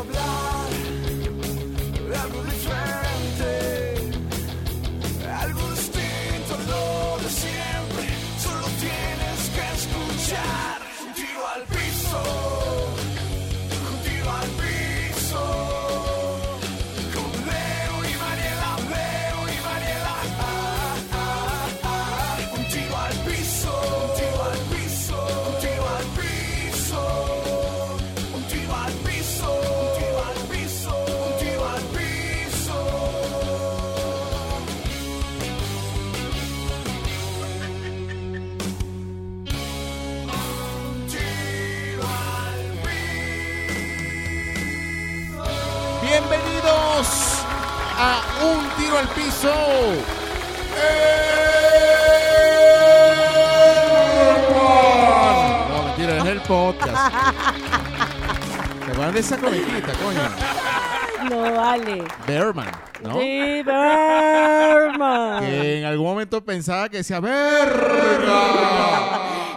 hablar de Piso. No, mentira, es el podcast. ¿Te acuerdas de esa comiquita, coño? No vale. Bearman, ¿no? Sí, Berman. Que en algún momento pensaba que decía verga.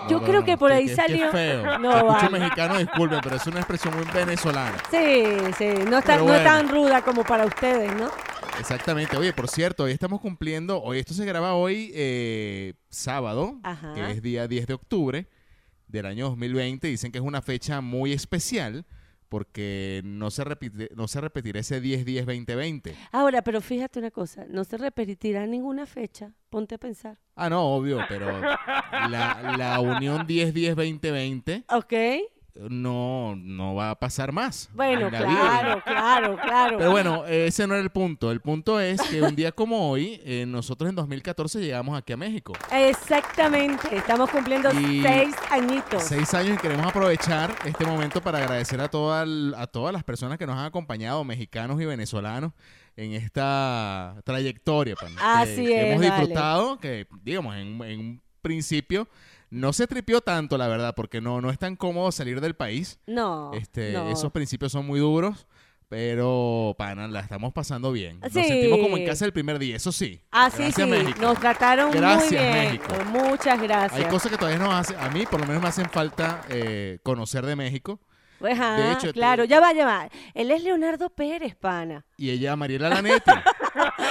Yo No, creo no, que por ahí que- salió- Que feo. No, escucho vale. mexicano, disculpe, pero es una expresión muy venezolana. Sí, sí. No es, tan, no es tan ruda como para ustedes, ¿no? Exactamente. Oye, por cierto, hoy estamos cumpliendo, hoy esto se graba hoy eh, sábado, Ajá. que es día 10 de octubre del año 2020. Dicen que es una fecha muy especial porque no se, repite, no se repetirá ese 10-10-2020. Ahora, pero fíjate una cosa. No se repetirá ninguna fecha. Ponte a pensar. Ah, no, obvio, pero la, la unión 10-10-2020 ¿Ok? No, no va a pasar más. Bueno, vida. claro, claro, claro. Pero bueno, ese no era el punto. El punto es que un día como hoy, eh, nosotros en 2014 llegamos aquí a México. Exactamente. Estamos cumpliendo Y- seis añitos. Seis años y queremos aprovechar este momento para agradecer a, toda el- a todas las personas que nos han acompañado, mexicanos y venezolanos, en esta trayectoria. pan, que- Así que es, hemos vale. disfrutado, que digamos, en, en un principio no se tripió tanto, la verdad, porque no, no es tan cómodo salir del país. No. Este, no. Esos principios son muy duros. Pero, pana, la estamos pasando bien. Nos Sí. sentimos como en casa el primer día, eso sí. Ah, sí, Gracias, sí. México. Nos trataron Gracias, muy bien. México. Muchas gracias. Hay cosas que todavía nos hacen, a mí por lo menos me hacen falta eh, conocer de México. Pues, ajá, De hecho, te- claro, ya va, ya va. Él es Leonardo Pérez, pana. Y ella, Mariela Lanetti.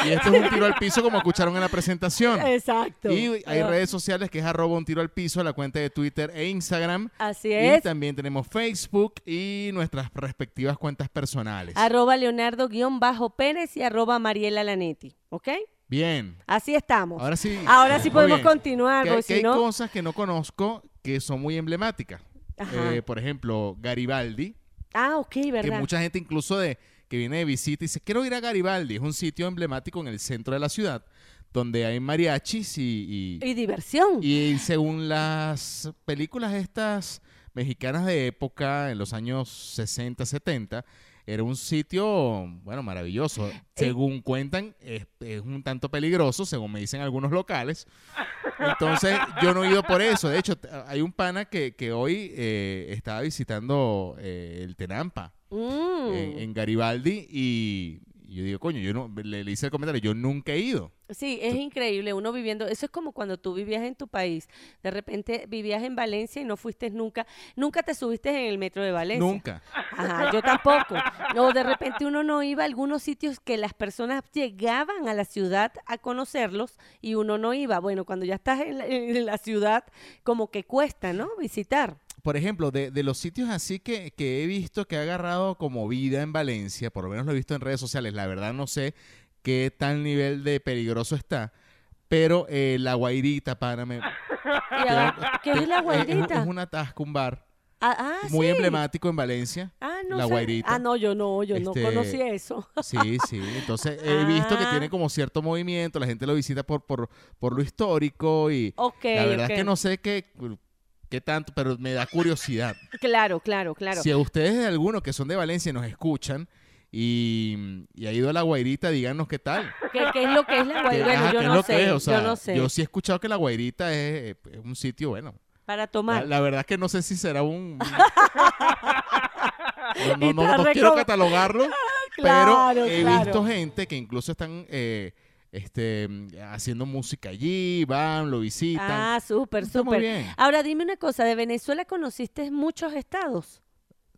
y esto es un tiro al piso como escucharon en la presentación. Exacto. Y hay Ah, redes sociales que es arroba un tiro al piso, la cuenta de Twitter e Instagram. Así Y es. también tenemos Facebook y nuestras respectivas cuentas personales. Arroba Leonardo-Pérez y arroba Mariela Lanetti. ¿Ok? Bien. Así estamos. Ahora sí. Ahora sí podemos bien. continuar, Que, porque que si hay no. cosas que no conozco que son muy emblemáticas. Eh, por ejemplo, Garibaldi, Ah, ok, que ¿verdad? mucha gente incluso de que viene de visita y dice, quiero ir a Garibaldi. Es un sitio emblemático en el centro de la ciudad, donde hay mariachis y, y, Y diversión. y según las películas estas mexicanas de época, en los años 60, 70, era un sitio, bueno, maravilloso. Eh. Según cuentan, es, es un tanto peligroso, según me dicen algunos locales. Entonces, yo no he ido por eso. De hecho, hay un pana que, que hoy eh, estaba visitando eh, el Tenampa Mm. en, en Garibaldi y yo digo, coño, yo no, le, le hice el comentario, yo nunca he ido. Sí, es increíble uno viviendo. Eso es como cuando tú vivías en tu país. De repente vivías en Valencia y no fuiste nunca. Nunca te subiste en el metro de Valencia. Nunca. Ajá, yo tampoco. O de repente uno no iba a algunos sitios que las personas llegaban a la ciudad a conocerlos y uno no iba. Bueno, cuando ya estás en la, en la ciudad, como que cuesta, ¿no? Visitar. Por ejemplo, de, de los sitios así que, que he visto que ha agarrado como vida en Valencia, por lo menos lo he visto en redes sociales, la verdad no sé qué tal nivel de peligroso está, pero eh, la Guairita, pana, me- Y a- ¿Qué es la es- guairita? Es, un atasco, un bar ah, ah, muy sí. emblemático en Valencia. Ah, no La sé. Guairita. Ah, no, yo no, yo no Este, conocí eso. Sí, sí. Entonces he visto que Ah. tiene como cierto movimiento, la gente lo visita por, por, por lo histórico y Ok, la verdad es que no sé qué, qué tanto, pero me da curiosidad. Claro, claro, claro. Si a ustedes de algunos que son de Valencia nos escuchan y, y ha ido a la Guairita, díganos qué tal. ¿Qué, qué es lo que es la ¿Qué- guairita? Bueno, yo no sé. O sea, yo no sé. yo sí he escuchado que la Guairita es, es un sitio, bueno. Para tomar. la verdad es que no sé si será un... No, no, no- quiero catalogarlo, Claro, pero he claro. visto gente que incluso están eh, este, haciendo música allí, van, lo visitan. Ah, súper, súper. bien. Ahora dime una cosa, ¿de Venezuela conociste muchos estados?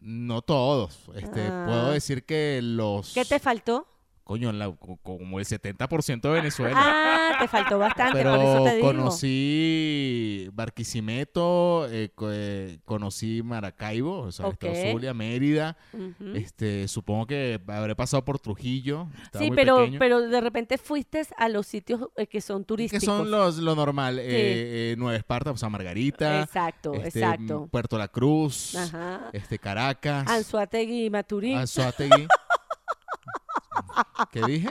No todos. Este, Ah. Puedo decir que los... ¿Qué te faltó? Coño, la- co- como el 70% de Venezuela. Ah, te faltó bastante, Pero por eso te digo. conocí Barquisimeto, eh, eh, conocí Maracaibo, o sea, Estado Ok. Zulia, Mérida. Este, supongo que habré pasado por Trujillo. Sí, pero, pequeño. pero de repente fuiste a los sitios eh, que son que turísticos. son los lo normal, eh, eh, Nueva Esparta, o sea, Margarita, Exacto, este, exacto. Puerto La Cruz, Ajá. este Caracas, Anzuategui y Maturín. Anzoátegui. ¿Qué dije?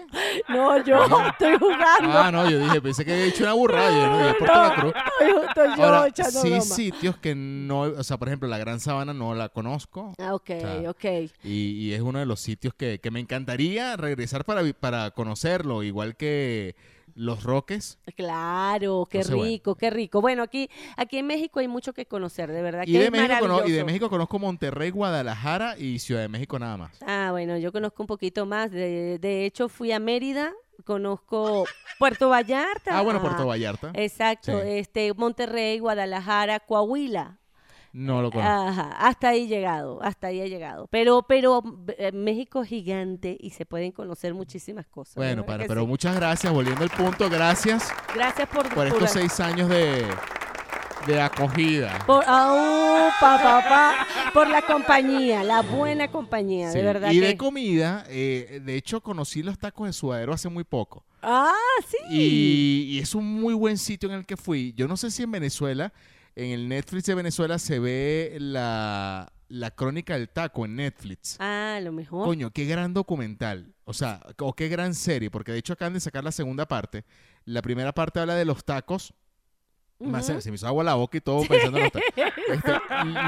No, yo estoy jugando. Ah, no, yo dije, pensé que había dicho una burrada, yo no La Cruz. Estoy, estoy yo Ahora, echando sí broma. sitios que no, o sea, por ejemplo, la Gran Sabana no la conozco Ah, ok, sea, ok. y, y es uno de los sitios que, que me encantaría regresar para, para conocerlo, igual que Los Roques. Claro, qué Entonces, bueno. rico, qué rico. Bueno, aquí, aquí en México hay mucho que conocer, de verdad Y que de, es México cono- y de. México conozco Monterrey, Guadalajara y Ciudad de México nada más. Ah, bueno, yo conozco un poquito más. De, de hecho, fui a Mérida, conozco Puerto Vallarta. Ah, bueno, Puerto Vallarta. Exacto, Sí. este Monterrey, Guadalajara, Coahuila. No lo conozco. Ajá, hasta ahí he llegado, hasta ahí he llegado. Pero, pero eh, México es gigante y se pueden conocer muchísimas cosas. Bueno, para, pero sí. muchas gracias, volviendo al punto, gracias gracias por, por estos seis años de, de acogida. por, au, pa, pa, pa, por la compañía, la buena compañía, Sí, de verdad Y que. de comida, eh, de hecho conocí los tacos de suadero hace muy poco. ah, sí. Y, y es un muy buen sitio en el que fui. Yo no sé si en Venezuela, en el Netflix de Venezuela se ve la, la crónica del taco en Netflix. Ah, lo mejor. Coño, qué gran documental. O sea, o qué gran serie, porque de hecho acaban de sacar la segunda parte. La primera parte habla de los tacos. Más, se me hizo agua la boca y todo pensando en los tacos. Este,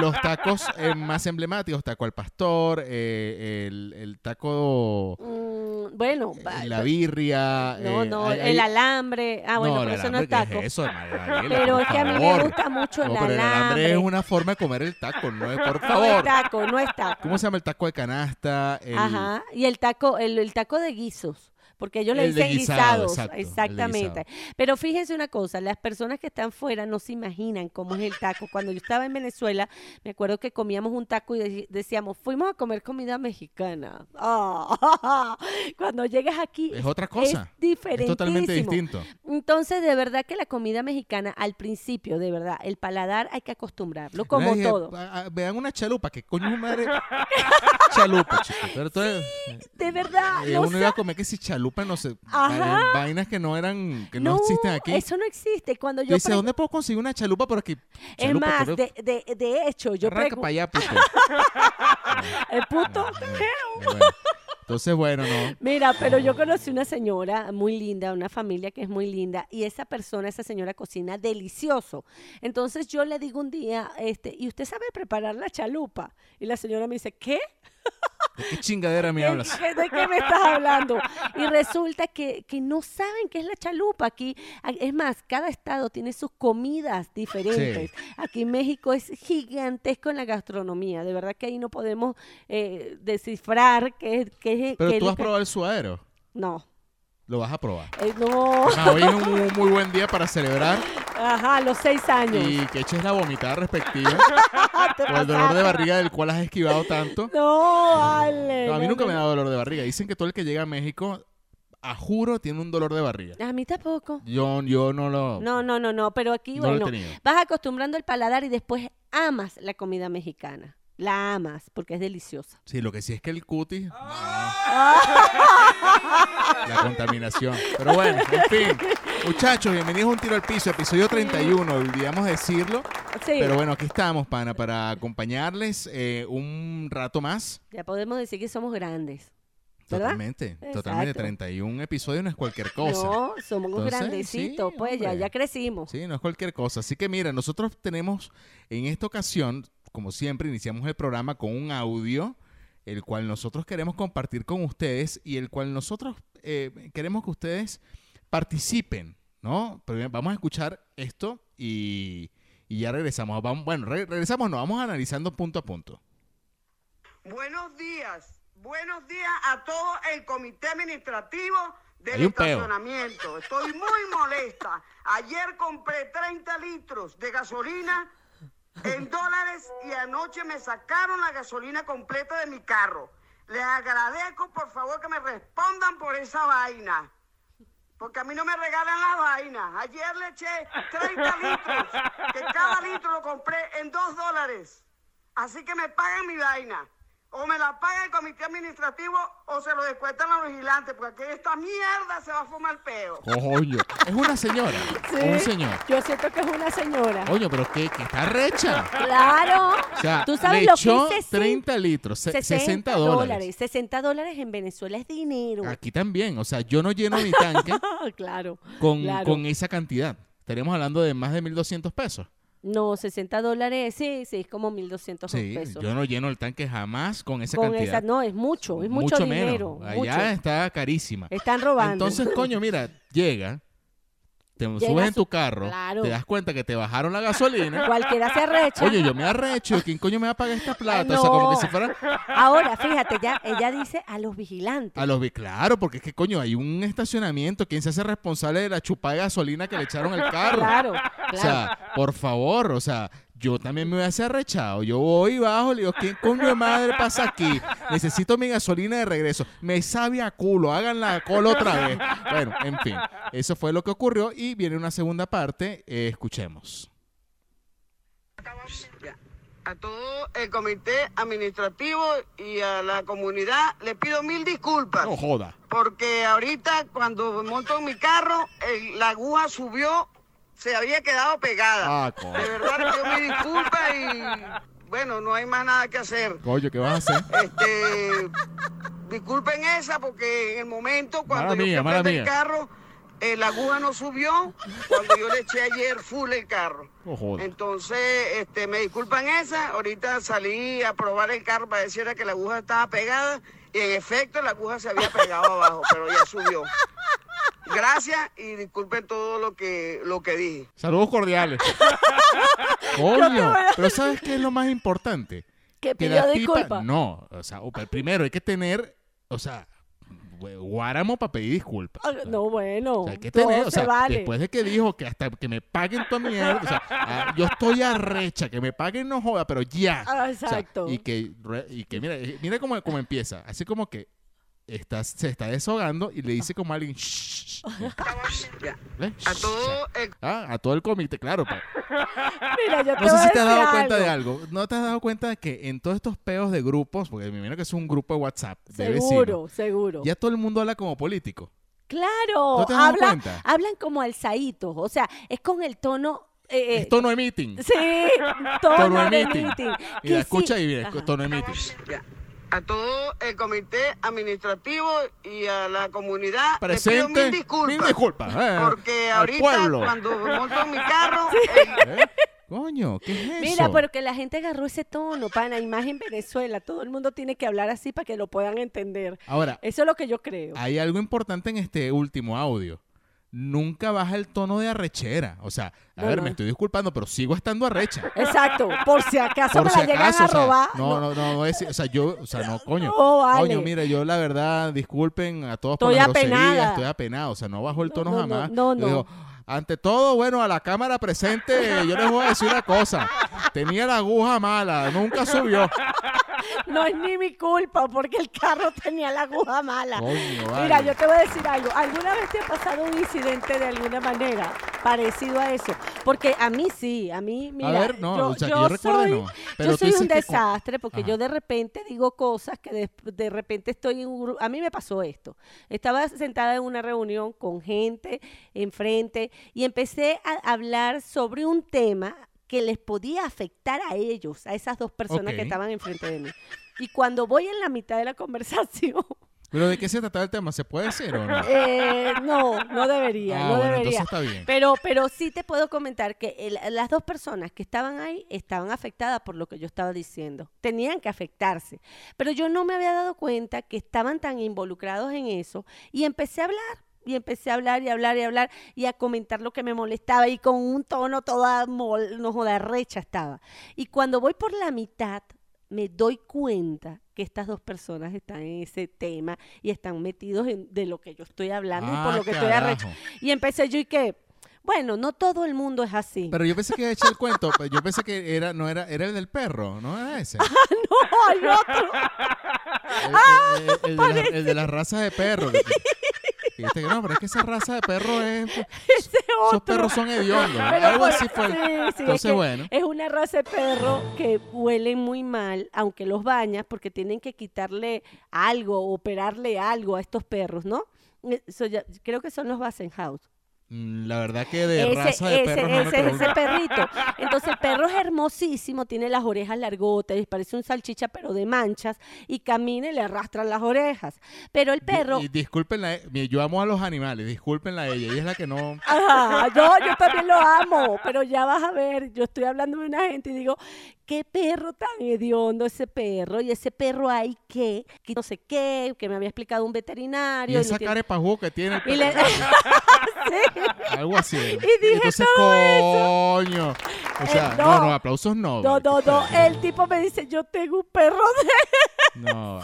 los tacos eh, más emblemáticos, taco al pastor, eh, el, el taco, Mm, bueno, va- la birria. no, eh, no, hay- el alambre. Ah, bueno, no, pero eso no es alambre, ¿qué taco. es eso, Mariela? Pero es que a mí me gusta mucho el No, pero el alambre. alambre es una forma de comer el taco, no es, por No favor. es taco, no es taco. ¿Cómo se llama el taco de canasta? El- Ajá. Y el taco, el, el taco de guisos. Porque ellos le dicen guisado, guisados. exacto, exactamente. Pero fíjense una cosa, las personas que están fuera no se imaginan cómo es el taco. Cuando yo estaba en Venezuela, me acuerdo que comíamos un taco y decíamos, fuimos a comer comida mexicana. Cuando llegas aquí Es otra cosa. es diferente. Totalmente distinto. Entonces, de verdad que la comida mexicana, al principio, de verdad, el paladar hay que acostumbrarlo, como dije, todo. "Ah, ah, vean una chalupa, que coño madre? chalupa, chico. Pero entonces, De verdad, eh, no uno iba a comer que si chalupa, no sé, Ajá. va- vainas que no eran, que no, existen aquí. Eso no existe. Cuando Yo dice, ¿dónde puedo conseguir una chalupa por aquí? Es Chalupa, más, de, de, de hecho, yo Arranca para allá, puto. el puto, bueno. Entonces, bueno, no. Mira, pero yo conocí una señora muy linda, una familia que es muy linda, y esa persona, esa señora cocina delicioso. Entonces yo le digo un día, este, ¿y usted sabe preparar la chalupa? Y la señora me dice, ¿qué? ¿De qué chingadera me ¿De, hablas? de qué me estás hablando? Y resulta que, que no saben qué es la chalupa. Aquí, es más, cada estado tiene sus comidas diferentes. Aquí en México es gigantesco en la gastronomía. De verdad que ahí no podemos eh, descifrar qué es... Qué, es- Pero qué tú has probado el suadero. No. Lo vas a probar. Eh, no. Ah, hoy es un muy buen día para celebrar Ajá, los seis años. y que eches la vomitada respectiva por el dolor de barriga del cual has esquivado tanto. No, Ale. No, a mí no, nunca no, me ha dado dolor de barriga. Dicen que todo el que llega a México, a juro, tiene un dolor de barriga. A mí tampoco. Yo, yo no lo... No, no, no, no, pero aquí, No bueno, vas acostumbrando el paladar y después amas la comida mexicana. La amas porque es deliciosa. Sí, lo que sí es que el cutis... Ah. no. La contaminación. Pero bueno, en fin. Muchachos, bienvenidos a Un Tiro al Piso, episodio 31. Olvidamos decirlo. Sí, Pero bueno, aquí estamos, pana, para acompañarles eh, un rato más. ya podemos decir que somos grandes. ¿Verdad? Totalmente, Exacto. totalmente. 31 episodios no es cualquier cosa. No, somos Entonces, grandecitos, sí, pues ya, ya crecimos. Sí, no es cualquier cosa. Así que mira, nosotros tenemos en esta ocasión, como siempre, iniciamos el programa con un audio, el cual nosotros queremos compartir con ustedes y el cual nosotros eh, queremos que ustedes participen, ¿no? Pero vamos a escuchar esto y, y ya regresamos. Vamos, bueno, re- regresamos, no, vamos analizando punto a punto. Buenos días, buenos días a todo el comité administrativo del peo. estacionamiento. Estoy muy molesta. Ayer compré 30 litros de gasolina en dólares y anoche me sacaron la gasolina completa de mi carro. Les agradezco, por favor, que me respondan por esa vaina. Porque a mí no me regalan las vainas. Ayer le eché 30 litros, que cada litro lo compré en 2 dólares. Así que me pagan mi vaina. O me la paga el comité administrativo o se lo descuentan los vigilantes, porque aquí esta mierda se va a fumar peo. Coño. Es una señora. Sí, Un señor. Yo siento que es una señora. Coño, pero que, que está recha. Claro. O sea, Tú sabes le lo echó que es 30 litros, se- 60 dólares. 60 dólares en Venezuela es dinero. Aquí también. O sea, yo no lleno mi tanque claro. con, claro. con esa cantidad. Estaríamos hablando de más de 1.200 pesos. No, 60 dólares, sí, sí, es como 1.200 Sí, pesos. yo no lleno el tanque jamás con esa Con cantidad. esa, no, es mucho, es mucho, dinero. menos. mucho. Allá está carísima. Están robando. Entonces, coño, mira, llega, te subes en tu carro, claro. te das cuenta que te bajaron la gasolina. Cualquiera se arrecha. Oye, yo me arrecho, ¿quién coño me va a pagar esta plata? O sea, como que si fuera Ahora, fíjate, ya, ella dice a los vigilantes. a los vi- claro, porque es que coño, hay un estacionamiento, ¿quién se hace responsable de la chupada de gasolina que le echaron al carro? Claro, O sea, por favor, o sea, yo también me hubiese arrechado. Yo voy y bajo, le digo, ¿quién coño de madre pasa aquí? Necesito mi gasolina de regreso. Me sabe a culo, hagan la cola otra vez. Bueno, en fin, eso fue lo que ocurrió y viene una segunda parte. eh, escuchemos. A todo el comité administrativo y a la comunidad le pido mil disculpas. No joda. Porque ahorita cuando monto en mi carro, el- la aguja subió, se había quedado pegada. Ah, coño. De verdad le pido mil disculpas y bueno, no hay más nada que hacer. Coño, ¿qué vas a hacer? Este, disculpen esa porque en el momento cuando Mala yo mía, mala el mía. carro, eh, la aguja no subió cuando yo le eché ayer full el carro. Entonces, este, me disculpan esa. Ahorita salí a probar el carro para decir que la aguja estaba pegada y en efecto la aguja se había pegado abajo, pero ya subió. Gracias y disculpen todo lo que lo que dije. Saludos cordiales. Coño, pero ¿sabes qué es lo más importante? que que pidió disculpas. no, o sea, primero hay que tener, o sea, guáramo para pedir disculpas. Ah, No, bueno, O sea, hay que todo tener, o se sea, vale. después de que dijo que hasta que me paguen toda mierda, o sea, ah, yo estoy arrecha, que me paguen no joda, pero ya. Ah, O sea, exacto. y que, y que mira, eh, mira cómo, cómo empieza, así como que está, se está desahogando y le dice como a alguien. A todo el Ah, a todo el comité, claro. pa- Mira, yo te No sé si te has decir dado cuenta de algo. ¿No te has dado cuenta de que en todos estos peos de grupos, porque me imagino que es un grupo de WhatsApp de vecinos, Seguro, seguro. ya todo el mundo habla como político? Claro, ¿No te has dado hablan, cuenta? hablan como alzaditos, o sea, es con el tono... eh, Es tono de meeting. Sí, tono, Tono de de meeting. meeting. Mira, Que sí- escucha y mira, Ajá. tono de meeting. A todo el comité administrativo y a la comunidad le pido Presente. mil disculpas. Mil disculpas. eh, Porque ahorita pueblo. cuando monto mi carro, el- ¿Eh? Coño, ¿qué es eso? Mira, pero que la gente agarró ese tono, pana, y más en Venezuela. Todo el mundo tiene que hablar así para que lo puedan entender. Ahora, Eso es lo que yo creo. hay algo importante en este último audio. Nunca baja el tono de arrechera. O sea, a No, ver, no. me estoy disculpando, pero sigo estando arrecha. Exacto, por si acaso Por me si la llegan acaso, a o sea, robar. no, no, no, no es, o sea, yo, o sea, no, coño. Vale. Coño, mira, yo la verdad, disculpen a todos por la grosería, estoy apenado, o sea, no bajo el tono No, no, jamás. no, no. digo, ante todo, bueno, a la cámara presente, yo les voy a decir una cosa. Tenía la aguja mala, nunca subió. No es ni mi culpa porque el carro tenía la aguja mala. Coño, Mira, yo te voy a decir algo. ¿Alguna vez te ha pasado un incidente de alguna manera parecido a eso? Porque a mí sí, a mí, mira, ver, no, yo, o sea, que yo yo recuerde soy, no. Pero yo soy un que desastre porque Ajá. yo de repente digo cosas que de, de repente estoy en un grupo. A mí me pasó esto. Estaba sentada en una reunión con gente enfrente y empecé a hablar sobre un tema que les podía afectar a ellos, a esas dos personas que estaban enfrente de mí. Y cuando voy en la mitad de la conversación, Pero ¿de qué se trataba el tema? ¿Se puede decir o no? eh, no, no debería, Ah, no bueno, debería. entonces está bien. Pero, pero sí te puedo comentar que el- las dos personas que estaban ahí estaban afectadas por lo que yo estaba diciendo. Tenían que afectarse. Pero yo no me había dado cuenta que estaban tan involucrados en eso y empecé a hablar. Y empecé a hablar y hablar y hablar y a comentar lo que me molestaba y con un tono toda mol, no joda, recha estaba. Y cuando voy por la mitad, me doy cuenta que estas dos personas están en ese tema y están metidos en de lo que yo estoy hablando y por Ah, lo que estoy arrecha. carajo. Y empecé yo y que, Bueno, no todo el mundo es así. Pero yo pensé que a echar el cuento. pero Yo pensé que era, no era, era el del perro, ¿no era ese? no, hay otro. El, el- el- el de la, el de las razas de perro. que- dijiste que no, pero es que esa raza de perro es. Ese Esos perros son hediondos. Algo así fue. sí, sí, es Entonces, que bueno. Es una raza de perro que huelen muy mal, aunque los bañas, porque tienen que quitarle algo, operarle algo a estos perros, ¿no? Eso ya- creo que son los Bassenhaus. Mm, La verdad que de ese, raza de ese, perros no me ese, perrito. Entonces el perro es hermosísimo, tiene las orejas largotas, y parece un salchicha pero de manchas y camina y le arrastran las orejas. Pero el perro, Y, discúlpenla, eh, yo amo a los animales, discúlpenla a ella. Ella es la que no. Ajá, yo, yo también lo amo, pero ya vas a ver, yo estoy hablando de una gente y digo, qué perro tan hediondo ese perro, y ese perro hay que, que no sé qué, que me había explicado un Y veterinario. y esa tiene- cara pajú que tiene el y le- perro. Sí. Algo así. dije Entonces, coño. O sea, Eh, no, no. no, aplausos no. No, no, no, el tipo me dice, yo tengo un perro de... No.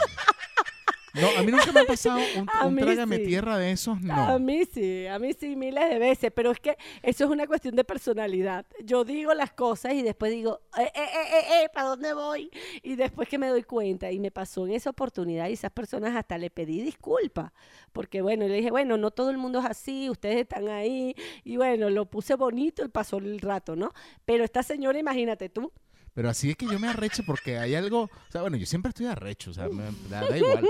No, a mí nunca me ha pasado un, A trágame sí. tierra de esos, A no. mí sí, a mí sí, miles de veces, pero es que eso es una cuestión de personalidad. Yo digo las cosas y después digo, eh, eh, eh, eh, eh, ¿para dónde voy? Y después que me doy cuenta, y me pasó en esa oportunidad, y esas personas hasta le pedí disculpas, porque bueno, le dije, bueno, no todo el mundo es así, ustedes están ahí, y bueno, lo puse bonito y pasó el rato, ¿no? Pero esta señora, imagínate tú, Pero así es que yo me arrecho porque hay algo. O sea, bueno, yo siempre estoy arrecho, o sea, me da, da igual.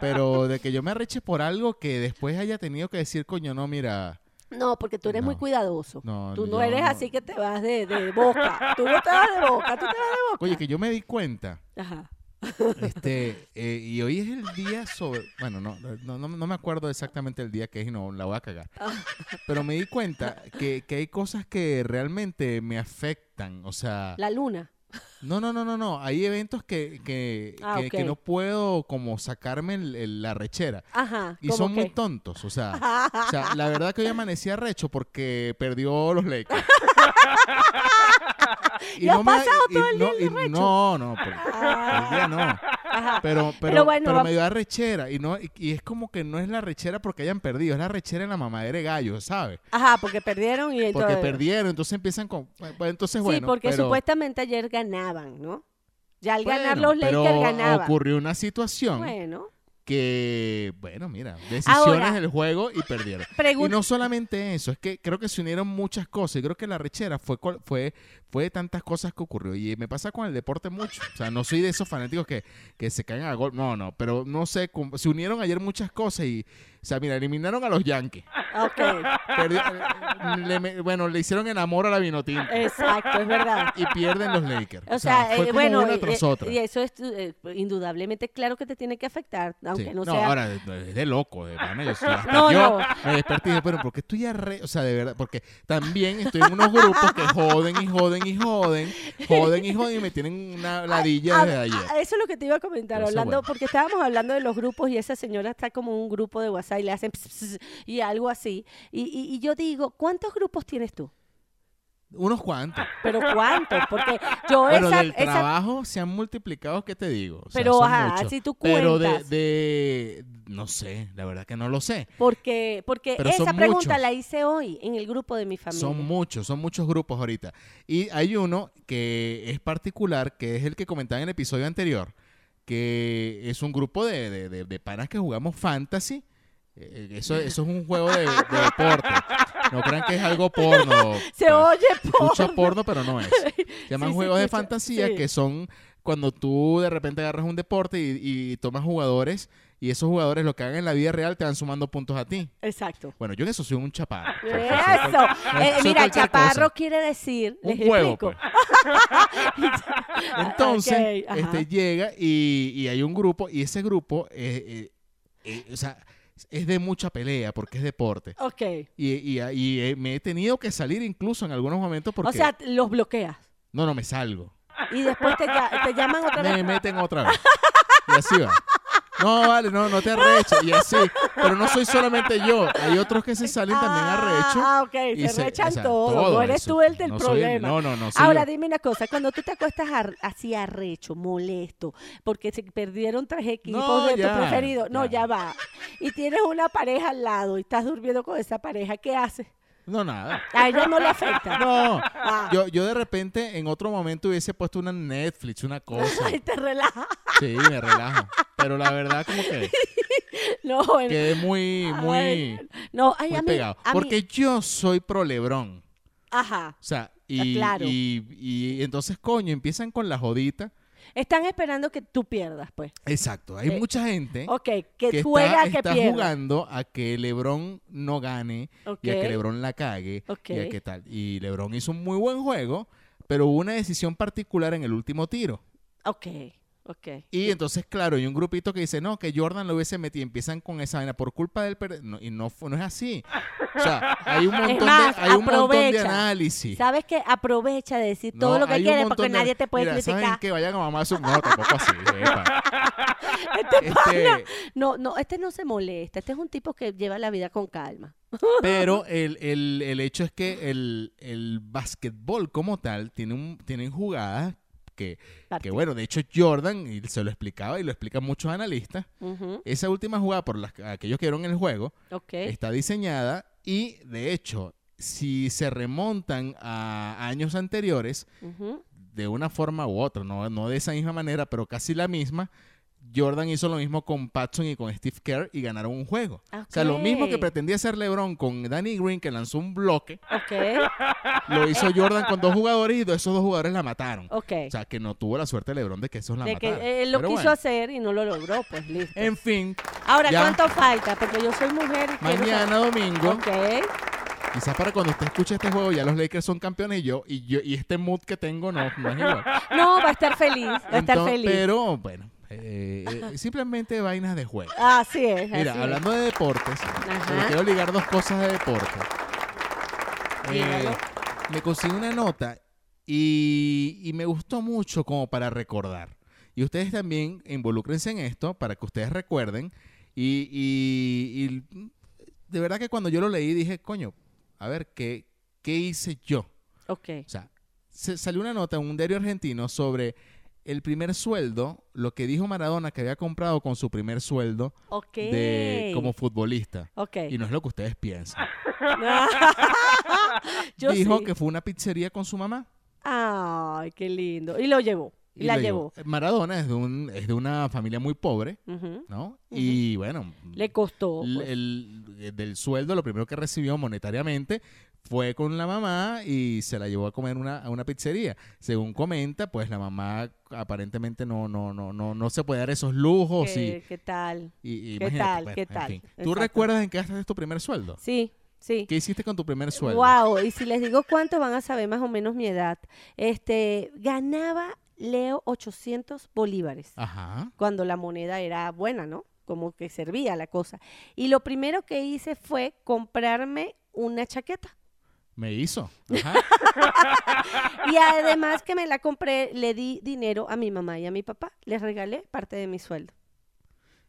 Pero de que yo me arreche por algo que después haya tenido que decir, coño, no, mira. no, porque tú eres muy cuidadoso. No, tú no eres no. así que te vas de, de boca. Tú no te vas de boca, tú te vas de boca. Oye, que yo me di cuenta. Ajá. Este, eh, y hoy es el día sobre. Bueno, no, no, no, no me acuerdo exactamente el día que es y no la voy a cagar. Pero me di cuenta que, que hay cosas que realmente me afectan. O sea, La luna. no, no, no, no, no. Hay eventos que, que, Ah, que, no puedo como sacarme el- el- la rechera. Ajá. Y ¿cómo son muy tontos, o sea, o sea, la verdad que hoy amanecí arrecho porque perdió los Lakers. ¿Y has pasado y todo el no, día y- no, no, por- el día no. Ajá. Pero, pero, Pero bueno, pero me dio arrechera y no y, y es como que no es la arrechera porque hayan perdido, es la arrechera en la mamadera de gallo, ¿sabes? Ajá, porque perdieron y Porque entonces... perdieron, entonces empiezan con pues, entonces Sí, bueno, porque pero- supuestamente ayer ganaban, ¿no? Ya al ganar los Lakers pero ganaban. ocurrió una situación Bueno, que, bueno, mira, decisiones Ahora- del juego y perdieron. Y no solamente eso, es que creo que se unieron muchas cosas. Y creo que la rechera fue, fue, fue de tantas cosas que ocurrió. Y me pasa con el deporte mucho. O sea, no soy de esos fanáticos que, que se caen a gol. No, no, pero no sé, se unieron ayer muchas cosas y, o sea, mira, eliminaron a los Yankees. ok, Perdió- le bueno, le hicieron el amor a la Vinotinto. exacto, es verdad. Y pierden los Lakers. O sea, eh, como bueno, una y- tras y- otra. y eso es eh, indudablemente claro que te tiene que afectar, aunque Sí. no, No, sea... ahora es de loco, de pana, yo, No, yo no. me desperté y dije, pero ¿por qué estoy arre... O sea, de verdad, porque también estoy en unos grupos que joden y joden y joden, joden y joden y me tienen una ladilla desde ayer. eso es lo que te iba a comentar, hablando, bueno. porque estábamos hablando de los grupos y esa señora está como en un grupo de WhatsApp y le hacen ps, ps, y algo así. Y, y- y yo digo, ¿cuántos grupos tienes tú? Unos cuantos. ¿Pero cuántos? Porque yo Pero esa, del esa- trabajo se han multiplicado, ¿qué te digo? O sea, Pero, ajá, muchos. si tú Pero de, cuentas. de... No sé, la verdad que no lo sé. Porque, porque Pero esa pregunta muchos. la hice hoy en el grupo de mi familia. Son muchos, son muchos grupos ahorita. Y hay uno que es particular, que es el que comentaba en el episodio anterior, que es un grupo de, de- de- de panas que jugamos fantasy. Eh, Eso, eso es un juego de, de deporte. No crean que es algo porno. Se oye Escucha por... porno, pero no es. Se llaman Sí, juegos de fantasía sí. que son cuando tú de repente agarras un deporte y, y tomas jugadores y esos jugadores lo que hagan en la vida real te van sumando puntos a ti. Exacto. Bueno, yo en eso soy un chaparro. Eso. Eh, mira, chaparro cosa. quiere decir, Un les juego, pues. Entonces, este llega y, y hay un grupo y ese grupo, eh, eh, eh, o sea, es de mucha pelea porque es deporte. Ok. Y, y- y, eh, me he tenido que salir incluso en algunos momentos porque... O sea, los bloqueas. no, no, me salgo. Y después te, te llaman otra Me vez. meten otra vez. Y así va. No, vale, no, no te arreches. Y así. Pero no soy solamente yo. Hay otros que se salen también arrecho. Ah, ok, se rechan o sea, todo. todo No eres eso. tú el del No soy el- problema. no, no, no Ahora, yo. dime una cosa. Cuando tú te acuestas ar- así arrecho, molesto, porque se perdieron tres equipos No, de ya, tu preferido. No, ya. ya va. Y tienes una pareja al lado y estás durmiendo con esa pareja. ¿Qué haces? No, nada. A ella no le afecta. No. Ah. Yo, yo de repente en otro momento hubiese puesto una Netflix, una cosa. Ay, te relaja. Sí, me relajo. Pero la verdad como que No, bueno. quedé muy, muy, Ay, no, ay, muy a mí, pegado. a mí- Porque yo soy pro Lebrón. Ajá. O sea, y, claro. y, y entonces, coño, empiezan con la jodita. Están esperando que tú pierdas, pues. Exacto. Hay Eh, mucha gente que, que juega está, que está jugando a que LeBron no gane y a que LeBron la cague y a que tal. Y LeBron hizo un muy buen juego, pero hubo una decisión particular en el último tiro. Ok, ok. Y entonces, claro, hay un grupito que dice, no, que Jordan lo hubiese metido. Empiezan con esa vaina por culpa del... no, y no, fue- no es así. O sea, hay un montón, más, de, hay un montón de análisis. ¿Sabes qué? Aprovecha de decir todo No, lo que quieres porque de- nadie te puede Mira, ¿saben criticar. que vayan a mamar su... No, tampoco así. Este Este, No, no, este no se molesta. Este es un tipo que lleva la vida con calma. Pero el, el- el hecho es que el, el básquetbol como tal tiene, un, tienen jugadas que, bueno, de hecho Jordan, y se lo explicaba y lo explican muchos analistas, esa última jugada por las, aquellos que vieron el juego está diseñada y de hecho, si se remontan a años anteriores, de una forma u otra, no, no de esa misma manera, pero casi la misma, Jordan hizo lo mismo con Patson y con Steve Kerr y ganaron un juego. O sea, lo mismo que pretendía hacer LeBron con Danny Green, que lanzó un bloque, Ok, lo hizo Jordan con dos jugadores y esos dos jugadores la mataron. O sea, que no tuvo la suerte LeBron de que esos la de que él lo Pero quiso bueno, hacer y no lo logró, pues listo. En fin, Ahora, ya. ¿cuánto falta? Porque yo soy mujer y quiero mañana domingo, saber- Ok. quizás para cuando usted escuche este juego, ya los Lakers son campeones y yo, y yo, y este mood que tengo no, no es igual. No, va a estar feliz. Va a estar Entonces, feliz. Pero, bueno, eh, eh, simplemente vainas de juego. Así es. Mira, así es. hablando de deportes, quiero ligar dos cosas de deporte. Eh, me conseguí una nota y, y me gustó mucho como para recordar. Y ustedes también involúcrense en esto para que ustedes recuerden. Y, y- y de verdad que cuando yo lo leí dije, coño, a ver, ¿qué, qué hice yo? Ok. O sea, se- salió una nota en un diario argentino sobre el primer sueldo, lo que dijo Maradona que había comprado con su primer sueldo de como futbolista. Ok. Y no es lo que ustedes piensan. Yo Dijo sí. que fue una pizzería con su mamá. Ay, qué lindo. Y lo llevó. Y, la llevó. Maradona es de, un, es de una familia muy pobre. ¿no? Y bueno, Le costó. l- pues. el, el- del sueldo, lo primero que recibió monetariamente fue con la mamá y se la llevó a comer una, a una pizzería. Según comenta, pues la mamá aparentemente no, no, no, no, no se puede dar esos lujos ¿Qué, y, qué tal? y- y ¿Qué tal? bueno, ¿Qué en tal? fin. ¿Tú recuerdas en qué gastaste tu primer sueldo? Sí, sí. ¿Qué hiciste con tu primer sueldo? Wow, y si les digo cuánto van a saber más o menos mi edad. Este, ganaba Leo 800 bolívares Ajá. cuando la moneda era buena, ¿no? Como que servía la cosa. Y lo primero que hice fue comprarme una chaqueta. Me hizo. Ajá. Y además que me la compré, le di dinero a mi mamá y a mi papá. Les regalé parte de mi sueldo.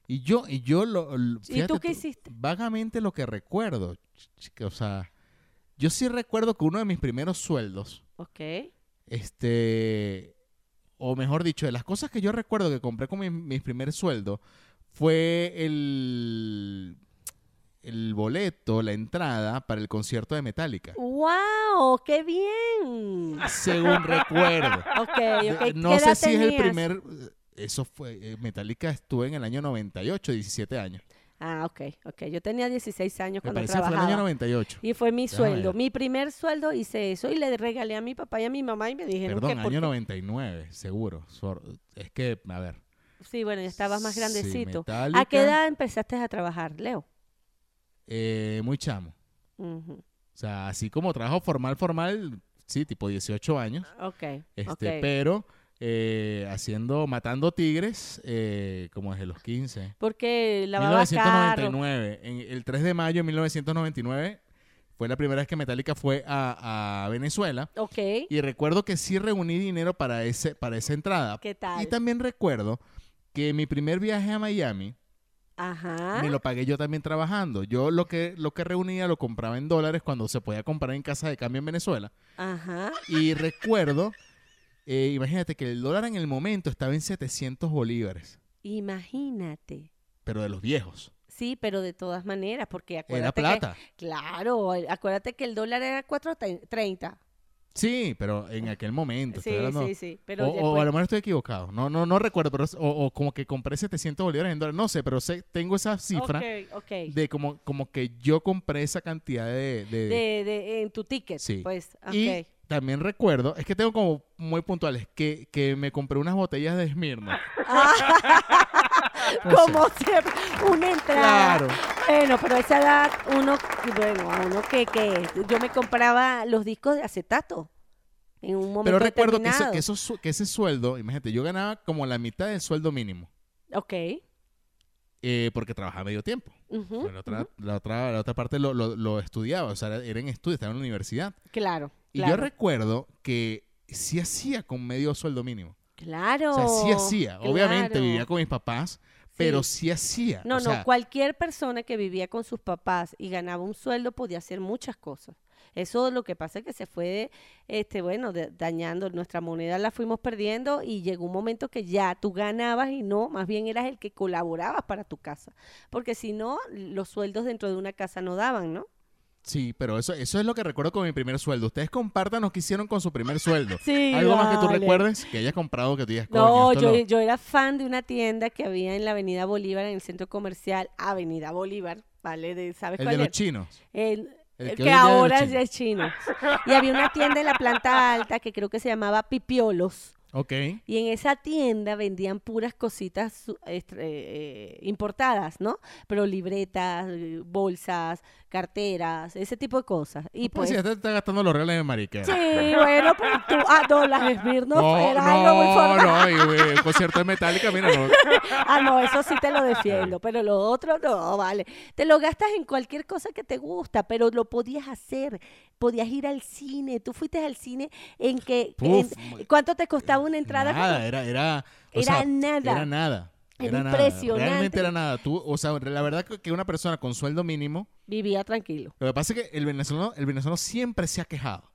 Y yo, y yo lo, lo- ¿Y tú qué hiciste? Vagamente lo que recuerdo. O sea, yo sí recuerdo que uno de mis primeros sueldos, Ok. este, o mejor dicho, de las cosas que yo recuerdo que compré con mi, mi primer sueldo, fue el, el boleto, la entrada para el concierto de Metallica. ¡Wow! ¡Qué bien! Según recuerdo. Ok, ok. No ¿Qué sé edad si es el primer... Eso fue... eh, Metallica estuve en el año 98, 17 años. Ah, ok, ok. Yo tenía 16 años Me cuando parece que fue el trabajaba. año 98. Y fue mi Déjame sueldo. ver. Mi primer sueldo hice eso y le regalé a mi papá y a mi mamá y me dijeron Perdón, que por año qué. 99, seguro. Sor- Es que, a ver, Sí, bueno, ya estabas más Sí, grandecito. ¿A Metallica. qué edad empezaste a trabajar, Leo? eh, muy chamo. Ujú. O sea, así como trabajo formal, formal, sí, tipo 18 años. Ok, Este, ok. pero eh, haciendo, matando tigres, eh, como desde los 15. Porque lavaba carro. 1999, en el 3 de mayo de 1999, fue la primera vez que Metallica fue a, a Venezuela. Ok. Y recuerdo que sí reuní dinero para, ese, para esa entrada. ¿Qué tal? Y también recuerdo que mi primer viaje a Miami Ajá. me lo pagué yo también trabajando. Yo lo que, lo que reunía lo compraba en dólares cuando se podía comprar en casa de cambio en Venezuela. Ajá. Y recuerdo, eh, imagínate que el dólar en el momento estaba en 700 bolívares, Imagínate. pero de los viejos. Sí, pero de todas maneras, porque Era acuérdate que- plata. claro, acuérdate que el dólar era 4.30. Sí, pero en aquel momento. Sí, hablando- sí, sí. Pero o, o a lo mejor estoy equivocado. No, no, no recuerdo, pero o, o como que compré 700 bolívares en dólares. No sé, pero sé, tengo esa cifra Ok, ok. de como, como que yo compré esa cantidad de... de- de, de- en tu ticket, Sí. pues, ok. Y también recuerdo, es que tengo como muy puntuales, que, que me compré unas botellas de sea, Como siempre, una entrada. Claro. Bueno, pero a esa edad, uno, bueno, a uno que, que yo me compraba los discos de acetato en un momento Pero recuerdo que, eso- que, eso que ese sueldo, imagínate, yo ganaba como la mitad del sueldo mínimo, Ok. eh, porque trabajaba medio tiempo. ujú, la, otra, la, otra, la otra parte lo, lo- lo estudiaba, o sea, era en estudio, estaba en la universidad. Claro. Y yo recuerdo que sí hacía con medio sueldo mínimo. Claro. O sea, sí hacía. Obviamente vivía con mis papás, pero sí hacía. No, O no, sea, cualquier persona que vivía con sus papás y ganaba un sueldo podía hacer muchas cosas. Eso lo que pasa es que se fue, este, bueno, de- dañando nuestra moneda, la fuimos perdiendo y llegó un momento que ya tú ganabas y no, más bien eras el que colaborabas para tu casa. Porque si no, los sueldos dentro de una casa no daban, ¿no? Sí, pero eso, eso es lo que recuerdo con mi primer sueldo. Ustedes compártanos qué hicieron con su primer sueldo. Sí, Algo más que tú recuerdes que hayas comprado que tú digas, No, yo, lo- yo era fan de una tienda que había en la Avenida Bolívar, en el centro comercial Avenida Bolívar, ¿vale? De, ¿Sabes El cuál de los chinos. El, El el que que, ahora chinos. ya es chino. Y había una tienda en la planta alta que creo que se llamaba Pipiolos. Ok. Y en esa tienda vendían puras cositas eh, eh, importadas, ¿no? Pero libretas, eh, bolsas, carteras, ese tipo de cosas. Y Pues pues... te está gastando los reales de mariquera. Sí, bueno, pero tú... Ah, no, las Smirnoff No, era algo muy no, no, y, el concierto de Metallica, mira, no. Ah, no, eso sí te lo defiendo, pero lo otro no, vale. Te lo gastas en cualquier cosa que te gusta, pero lo podías hacer. Podías ir al cine. Tú fuiste al cine en que... Puf, en- ¿Cuánto te costaba una entrada? Nada, era, era, o Era sea, nada. Era nada. Era Era nada. impresionante. Realmente era nada. Tú, o sea, la verdad que- una persona con sueldo mínimo, Vivía tranquilo. lo que pasa es que el venezolano, el venezolano siempre se ha quejado.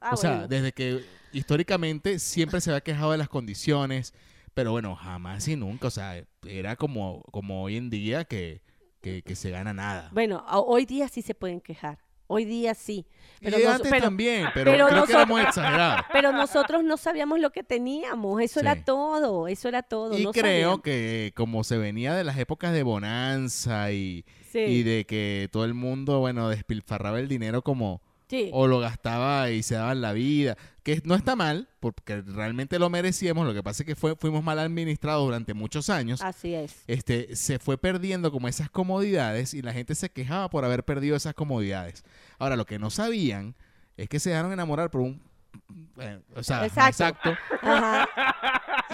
Ah, o sea, bueno. desde que históricamente siempre se había quejado de las condiciones, pero bueno, jamás y nunca. O sea, era como, como hoy en día que, que, que se gana nada. Bueno, hoy día sí se pueden quejar. Hoy día sí. Pero, y nos- antes pero- también, pero, pero creo que nosotros- éramos exagerados. pero nosotros no sabíamos lo que teníamos. Eso Sí. era todo. Eso era todo. Y no creo sabíamos. que como se venía de las épocas de bonanza y, Sí. y de que todo el mundo, bueno, despilfarraba el dinero como Sí. o lo gastaba y se daban la vida, que no está mal, porque realmente lo merecíamos, lo que pasa es que fue, fuimos mal administrados durante muchos años. Así es. Este, se fue perdiendo como esas comodidades y la gente se quejaba por haber perdido esas comodidades. Ahora, lo que no sabían es que se dejaron enamorar por un... eh, o sea, Exacto. exacto. Ajá.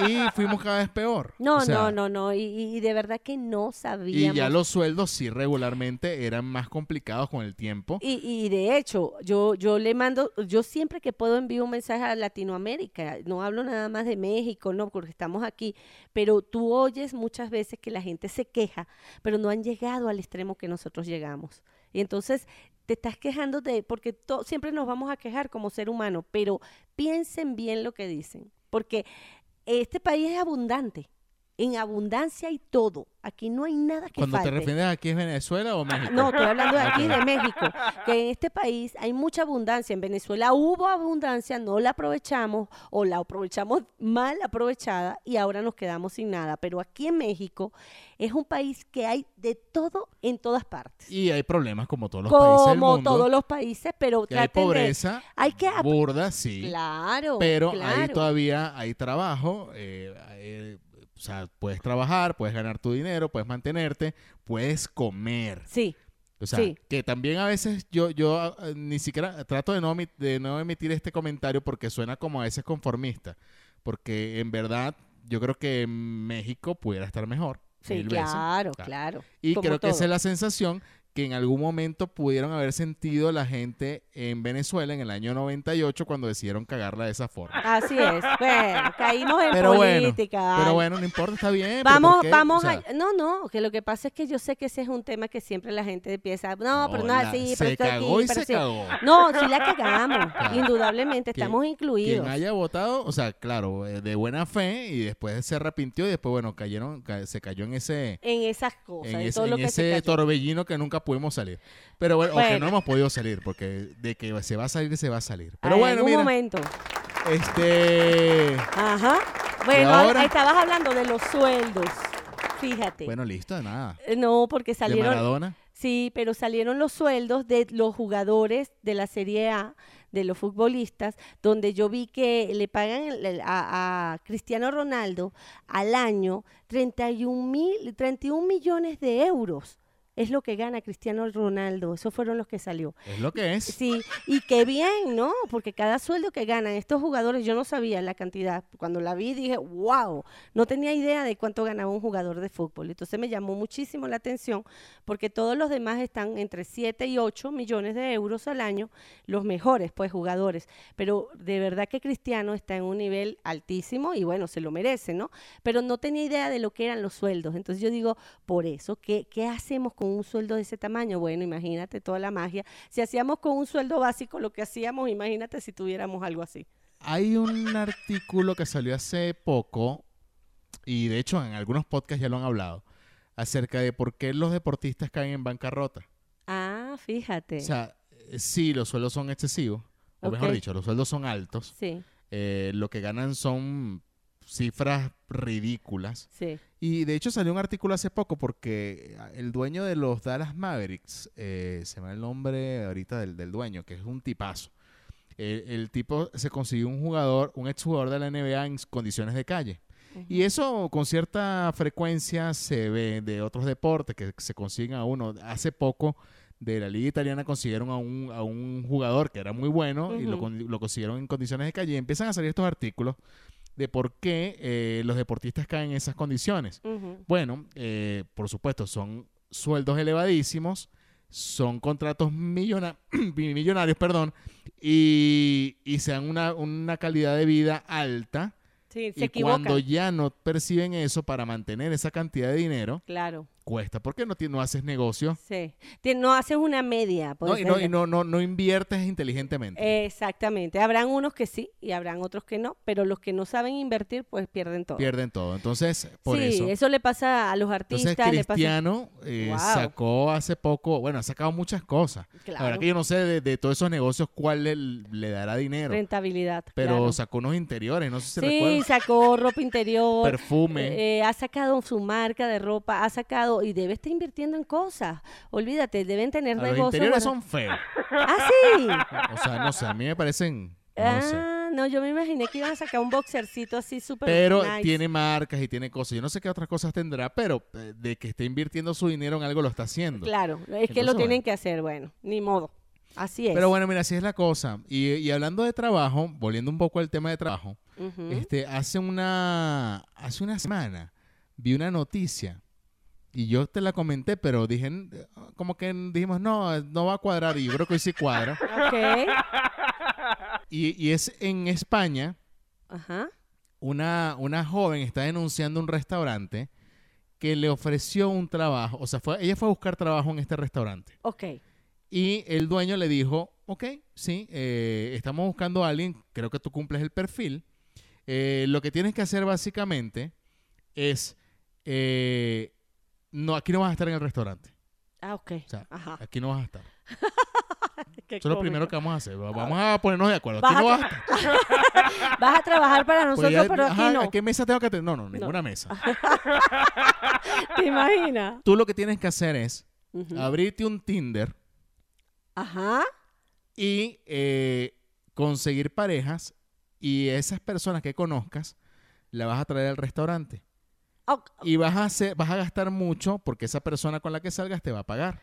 Y fuimos cada vez peor. No, O sea, no, no, no. Y, y- y de verdad que no Y sabíamos. ya los sueldos sí regularmente eran más complicados con el tiempo. Y, y de hecho, yo, yo le mando, yo siempre que puedo envío un mensaje a Latinoamérica, no hablo nada más de México, no, porque estamos aquí, pero tú oyes muchas veces que la gente se queja, pero no han llegado al extremo que nosotros llegamos. Y entonces te estás quejando de, porque to- siempre nos vamos a quejar como ser humano, pero piensen bien lo que dicen, porque este país es abundante, en abundancia hay todo, aquí no hay nada que Cuando te falte. refieres aquí es Venezuela o México. No, estoy hablando de aquí, de México, que en este país hay mucha abundancia. En Venezuela hubo abundancia, no la aprovechamos o la aprovechamos mal aprovechada y ahora nos quedamos sin nada. Pero aquí en México es un país que hay de todo en todas partes. Y hay problemas como todos los países del Como todos los países, pero que hay de- pobreza, hay que burda, sí. Claro, pero ahí todavía hay trabajo. eh, eh, o sea, puedes trabajar, puedes ganar tu dinero, puedes mantenerte, puedes comer. Sí, O sea, Sí. que también a veces yo, yo ah, ni siquiera trato de no, de no emitir este comentario porque suena como a veces conformista. Porque en verdad yo creo que México pudiera estar mejor. sí, veces. claro, Claro. Y como creo que esa es la sensación que en algún momento pudieron haber sentido la gente en Venezuela en el año 98 cuando decidieron cagarla de esa forma. Así es. Bueno, caímos en Pero bueno, política. pero bueno, no importa, está bien. Vamos, vamos O sea, a... No, no, que lo que pasa es que yo sé que ese es un tema que siempre la gente empieza... No, pero no es así, se pero cagó aquí, y pero se sí". cagó. No, sí la cagamos, Claro. indudablemente, estamos incluidos. Quien haya votado, o sea, claro, eh, de buena fe y después se arrepintió y después, bueno, cayeron, ca- se cayó en ese, En esas cosas, en en, ese, todo lo que se ese cayó. torbellino que nunca pudimos salir. Pero bueno, o que Bueno. no hemos podido salir, porque de que se va a salir, se va a salir. Pero En bueno, algún mira, momento. este... Ajá. Bueno, ahora? estabas hablando de los sueldos. Fíjate. Bueno, listo, de nada. Eh, No, porque De salieron... Maradona. Sí, pero salieron los sueldos de los jugadores de la Serie A, de los futbolistas, donde yo vi que le pagan a Cristiano Ronaldo al año 31, mil, 31 millones de euros. Es lo que gana Cristiano Ronaldo. Esos fueron los que salió. Es lo que es. Sí, y qué bien, ¿no? Porque cada sueldo que ganan estos jugadores, yo no sabía la cantidad. Cuando la vi dije, wow, no tenía idea de cuánto ganaba un jugador de fútbol. Entonces me llamó muchísimo la atención porque todos los demás están entre 7 y 8 millones de euros al año, los mejores, pues, jugadores. Pero de verdad que Cristiano está en un nivel altísimo y bueno, se lo merece, ¿no? Pero no tenía idea de lo que eran los sueldos. Entonces yo digo, por eso, ¿qué, qué hacemos con un sueldo de ese tamaño? Bueno, imagínate toda la magia. Si hacíamos con un sueldo básico lo que hacíamos, imagínate si tuviéramos algo así. Hay un artículo que salió hace poco, y de hecho en algunos podcasts ya lo han hablado, acerca de por qué los deportistas caen en bancarrota. Ah, fíjate. O sea, eh, sí, los sueldos son excesivos, o mejor dicho, los sueldos son altos. sí, eh, lo que ganan son cifras ridículas. sí. Y de hecho salió un artículo hace poco porque el dueño de los Dallas Mavericks, eh, se me va el nombre ahorita del, del dueño, que es un tipazo. El, el tipo se consiguió un jugador, un exjugador de la NBA en condiciones de calle. Y eso con cierta frecuencia se ve de otros deportes que se consiguen a uno. Hace poco de la liga italiana consiguieron a un, a un jugador que era muy bueno y lo, lo consiguieron en condiciones de calle. Y empiezan a salir estos artículos de por qué eh, los deportistas caen en esas condiciones. Bueno, eh, por supuesto, son sueldos elevadísimos, son contratos millona- millonarios, perdón, y, y se dan una, una calidad de vida alta. Sí, se y equivocan. cuando ya no perciben eso para mantener esa cantidad de dinero, Claro, cuesta. ¿Por qué no, no haces negocio? sí. No haces una media. No, y no, y no, no, no inviertes inteligentemente. Exactamente. Habrán unos que sí y habrán otros que no, pero los que no saben invertir, pues pierden todo. Pierden todo. Entonces, por sí, eso. le pasa a los Entonces, artistas, le pasa... Cristiano eh, Wow. sacó hace poco, bueno, ha sacado muchas cosas. La Claro. verdad que yo no sé de, de todos esos negocios cuál le, le dará dinero. Rentabilidad. Pero claro. sacó unos interiores, no sé si Sí, sacó ropa interior. Perfume. eh, ha sacado su marca de ropa, ha sacado y debe estar invirtiendo en cosas. Olvídate, deben tener A los negocios. interiores son feos. Ah, sí. O sea, no sé, a mí me parecen, no sé. ah, no, yo me imaginé que iban a sacar un boxercito así súper Pero nice. tiene marcas y tiene cosas. Yo no sé qué otras cosas tendrá, pero eh, de que esté invirtiendo su dinero en algo lo está haciendo. Claro, es que lo tienen bueno. que hacer, bueno, ni modo. Así es. Pero bueno, mira, así es la cosa. Y, y hablando de trabajo, volviendo un poco al tema de trabajo, este, hace una, hace una semana vi una noticia y yo te la comenté, pero dije, "N- como que dijimos, no, no va a cuadrar y yo creo que hoy sí cuadra. Ok. Y, y es en España, Ajá. una, una joven está denunciando un restaurante que le ofreció un trabajo, o sea, fue, ella fue a buscar trabajo en este restaurante. Ok. Y el dueño le dijo, ok, sí, eh, estamos buscando a alguien, creo que tú cumples el perfil. Eh, lo que tienes que hacer básicamente es, eh, no, aquí no vas a estar en el restaurante. Ah, ok. O sea, Ajá. aquí no vas a estar. Eso es lo primero que vamos a hacer. Va- Vamos a ponernos de acuerdo. Vas Aquí no vas a estar. Vas a trabajar para Porque nosotros, ya- pero aquí ajá, no. ¿a qué mesa tengo que tener? No, no, ninguna mesa. ¿Te imaginas? Tú lo que tienes que hacer es abrirte un Tinder Ajá. y eh, conseguir parejas y esas personas que conozcas la vas a traer al restaurante. Y vas a, hacer, vas a gastar mucho porque esa persona con la que salgas te va a pagar.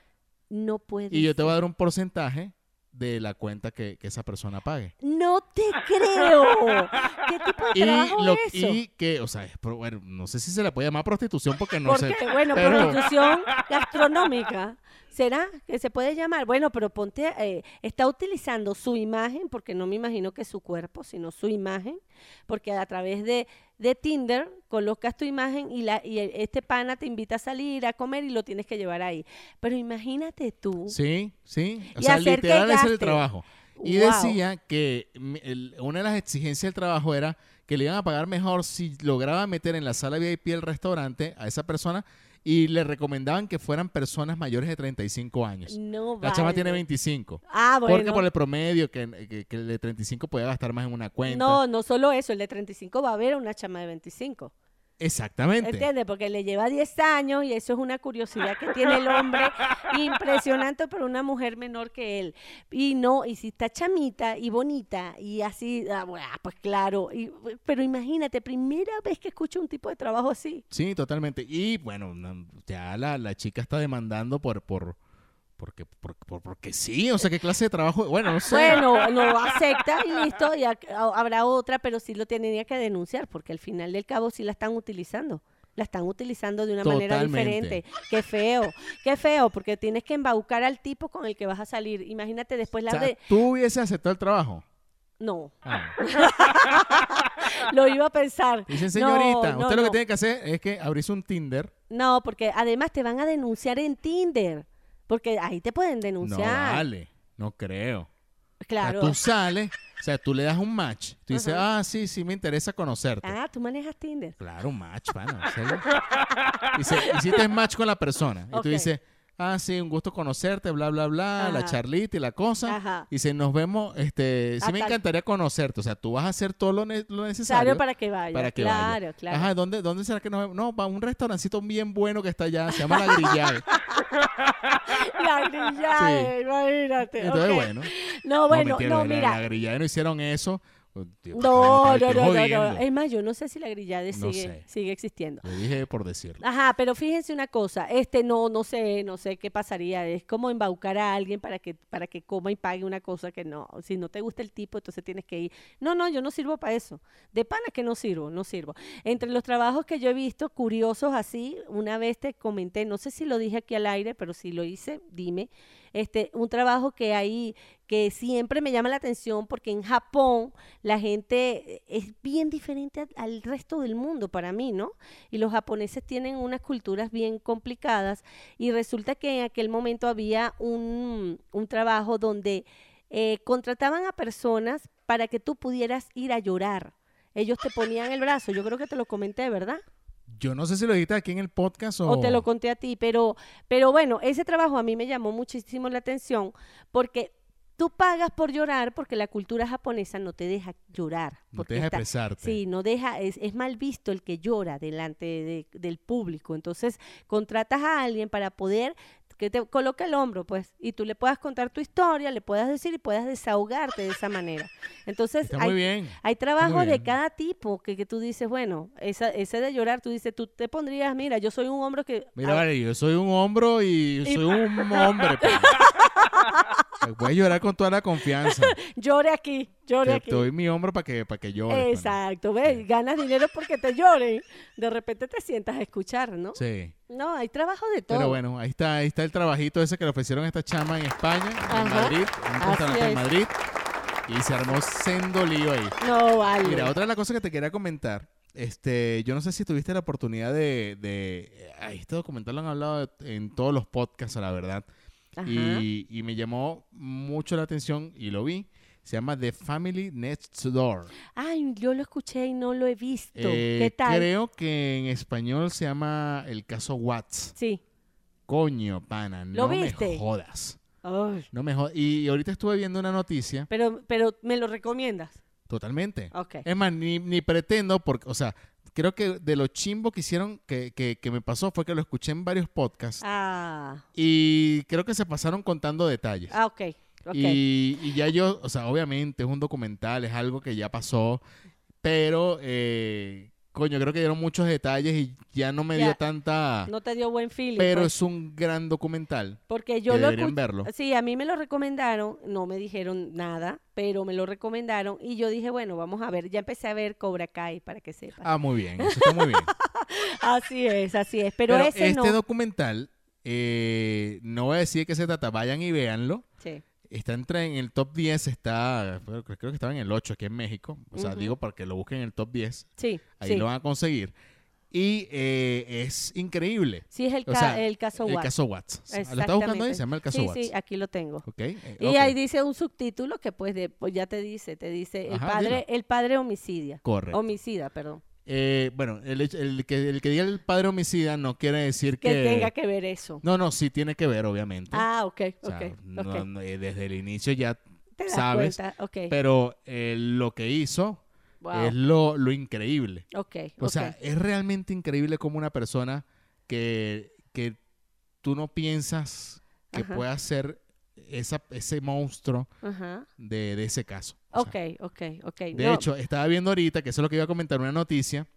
no puede Y yo te voy a dar un porcentaje de la cuenta que, que esa persona pague. No te creo. ¿Qué tipo de Y, trabajo lo, es eso? y que, o sea, es pro- bueno, no sé si se le puede llamar prostitución porque no sé. Bueno, pero- prostitución gastronómica. ¿Será que se puede llamar? Bueno, pero ponte, eh, está utilizando su imagen, porque no me imagino que su cuerpo, sino su imagen, porque a través de, de Tinder colocas tu imagen y, la, y este pana te invita a salir a comer y lo tienes que llevar ahí. Pero imagínate tú. Sí, sí. O Y sea, hacer literal es el trabajo. Y Wow. decía que el- una de las exigencias del trabajo era que le iban a pagar mejor si lograba meter en la sala VIP del restaurante a esa persona y le recomendaban que fueran personas mayores de 35 años. No La chama tiene vale. 25. Ah, bueno. Porque por el promedio, que, que- que el de 35 podía gastar más en una cuenta. No, no solo eso, el de 35 va a haber una chama de 25. Exactamente. ¿Entiendes? Porque le lleva 10 años y eso es una curiosidad que tiene el hombre impresionante para una mujer menor que él. Y no, y si está chamita y bonita y así, ah, bueno, pues claro. y- pero imagínate, primera vez que escucho un tipo de trabajo así. Sí, totalmente. Y bueno, no, ya la, la chica está demandando por, por, porque, por, por- porque sí. O sea, ¿qué clase de trabajo? Bueno, no sé. Bueno, no acepta y listo, y ac- a- habrá otra, pero sí lo tenía que denunciar, porque al final del cabo sí la están utilizando. La están utilizando de una manera diferente. Qué feo, qué feo, porque tienes que embaucar al tipo con el que vas a salir. Imagínate después O la sea, de... ¿tú hubieses aceptado el trabajo? No, Ah. lo iba a pensar. Dicen, señorita, no, usted lo que tiene que hacer es que abrirse un Tinder. No, porque además te van a denunciar en Tinder, porque ahí te pueden No denunciar. vale, no creo. Claro. O sea, tú sales, o sea, tú le das un match. Tú dices, Ajá. ah, sí, sí, me interesa conocerte. Ah, tú manejas Tinder. Claro, un match, pana. hiciste match con la persona. Y tú dices, ah, sí, un gusto conocerte, bla, bla, bla, la charlita y la cosa. Ajá. Dice, nos vemos, este, sí me encantaría conocerte. O sea, tú vas a hacer todo lo, ne- lo Claro, necesario para que vaya. para que claro, vaya. claro. Ajá, ¿dónde, ¿dónde será que nos vemos? No, va a un restaurancito bien bueno que está allá, se llama La Grillada. La grilla, imagínate. Entonces, bueno. No, bueno, mentira, no, la- mira. La Grillada no hicieron eso. No, no, no, no. Es más, yo no sé si la grillade No sigue, sé. sigue existiendo. Lo dije por decirlo. Ajá, pero fíjense una cosa, este no, no sé, no sé qué pasaría, es como embaucar a alguien para que, para que coma y pague una cosa que no, si no te gusta el tipo, entonces tienes que ir. No, no, yo no sirvo para eso. De pana que no sirvo, no sirvo. Entre los trabajos que yo he visto, curiosos así, una vez te comenté, no sé si lo dije aquí al aire, pero si lo hice, dime, este, un trabajo que hay, que siempre me llama la atención porque en Japón la gente es bien diferente al resto del mundo para mí, ¿no? Y los japoneses tienen unas culturas bien complicadas y resulta que en aquel momento había un, un trabajo donde eh, contrataban a personas para que tú pudieras ir a llorar. Ellos te ponían el brazo, yo creo que te lo comenté, ¿verdad? Yo no sé si lo dijiste aquí en el podcast o... O te lo conté a ti, pero, pero bueno, ese trabajo a mí me llamó muchísimo la atención porque tú pagas por llorar porque la cultura japonesa no te deja llorar. No te deja está- expresarte. Sí, no deja, es, es mal visto el que llora delante de- del público. Entonces, contratas a alguien para poder que te coloque el hombro, pues, y tú le puedas contar tu historia, le puedas decir y puedas desahogarte de esa manera. Entonces, hay, bien. hay trabajos de cada tipo que, que tú dices, bueno, esa, ese de llorar, tú dices, tú te pondrías, mira, yo soy un hombro que... Mira, vale, yo soy un hombro y Y- soy un hombre. pues. Puedes llorar con toda la confianza. llore aquí, llore Te, aquí. te doy mi hombro para que, para que llores. pana. Exacto, ¿ves? Ganas dinero porque te lloren. De repente te sientas a escuchar, ¿no? Sí. No, hay trabajo de todo. Pero bueno, ahí está, ahí está el trabajito ese que le ofrecieron a esta chama en España, en. Madrid, en un restaurante en. Madrid. Y se armó sendo lío ahí. No, vale. Mira, otra de las cosas que te quería comentar, este, yo no sé si tuviste la oportunidad de, de ay, este documental lo han hablado en todos los podcasts, la verdad, y, y me llamó mucho la atención y lo vi. Se llama The Family Next Door. Ay, yo lo escuché y no lo he visto. Eh, ¿Qué tal? Creo que en español se llama El caso Watts. Sí. Coño, pana, ¿Lo no viste? me jodas. Ay, No me jodas. Y ahorita estuve viendo una noticia, pero, pero me lo recomiendas. totalmente. Ok. Es más, ni, ni pretendo, porque, o sea, creo que de lo chimbo que hicieron, que, que, que me pasó, fue que lo escuché en varios podcasts Ah, y creo que se pasaron contando detalles. ah ok. Y, y ya yo, o sea, obviamente es un documental, es algo que ya pasó, pero, eh, coño, creo que dieron muchos detalles y ya no me Ya. dio tanta... no te dio buen feeling. pero pues, es un gran documental. porque yo que lo deberían verlo. Sí, a mí me lo recomendaron, no me dijeron nada, pero me lo recomendaron y yo dije, bueno, vamos a ver, ya empecé a ver Cobra Kai para que sepas. Ah, muy bien, eso está muy bien. Así es, así es, pero, ese este no. documental Eh, no voy a decir de qué se trata, vayan y véanlo. Sí. Está entre en el top 10, está, creo creo que estaba en el 8 aquí en México. O sea, digo para que lo busquen en el top 10. Sí, Ahí sí. lo van a conseguir. Y eh, es increíble. Sí, es el, O ca- sea, el caso El Watts. caso Watts. ¿Lo estás buscando ahí? Se llama el caso sí, Watts. Sí, aquí lo tengo. Ok, eh, Y ahí dice un subtítulo que pues, de, pues ya te dice, te dice el padre, dilo. el padre homicidia. Correcto. Homicida, perdón. Eh, bueno, el, el que, el que diga el padre homicida no quiere decir Que que... tenga que ver eso. No, no, sí tiene que ver, obviamente. Ah, ok, O sea, ok, no- ok. no, eh, desde el inicio ya Te sabes, pero eh, lo que hizo wow. es lo, lo increíble. ok, O sea, es realmente increíble como una persona que, que tú no piensas que Ajá. pueda ser esa, ese monstruo de, de ese caso. Ok, ok, ok. de No, hecho, estaba viendo ahorita, que eso es lo que iba a comentar, una noticia,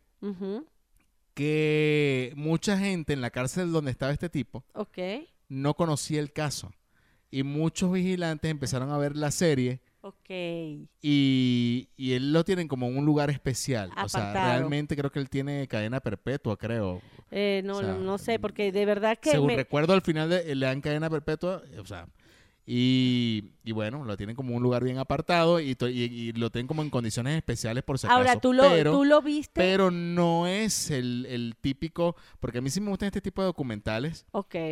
que mucha gente en la cárcel donde estaba este tipo no conocía el caso. Y muchos vigilantes empezaron a ver la serie Ok. y, y él lo tienen como en un lugar especial. O sea, realmente creo que él tiene cadena perpetua, creo. Eh, no, O sea, no, no sé, porque de verdad que Según me- recuerdo, al final de- le dan cadena perpetua, o sea, y, y bueno, lo tienen como un lugar bien apartado y, to- y- y lo tienen como en condiciones especiales por si acaso. Ahora, tú lo, pero, tú lo viste. pero no es el, el típico, porque a mí sí me gustan este tipo de documentales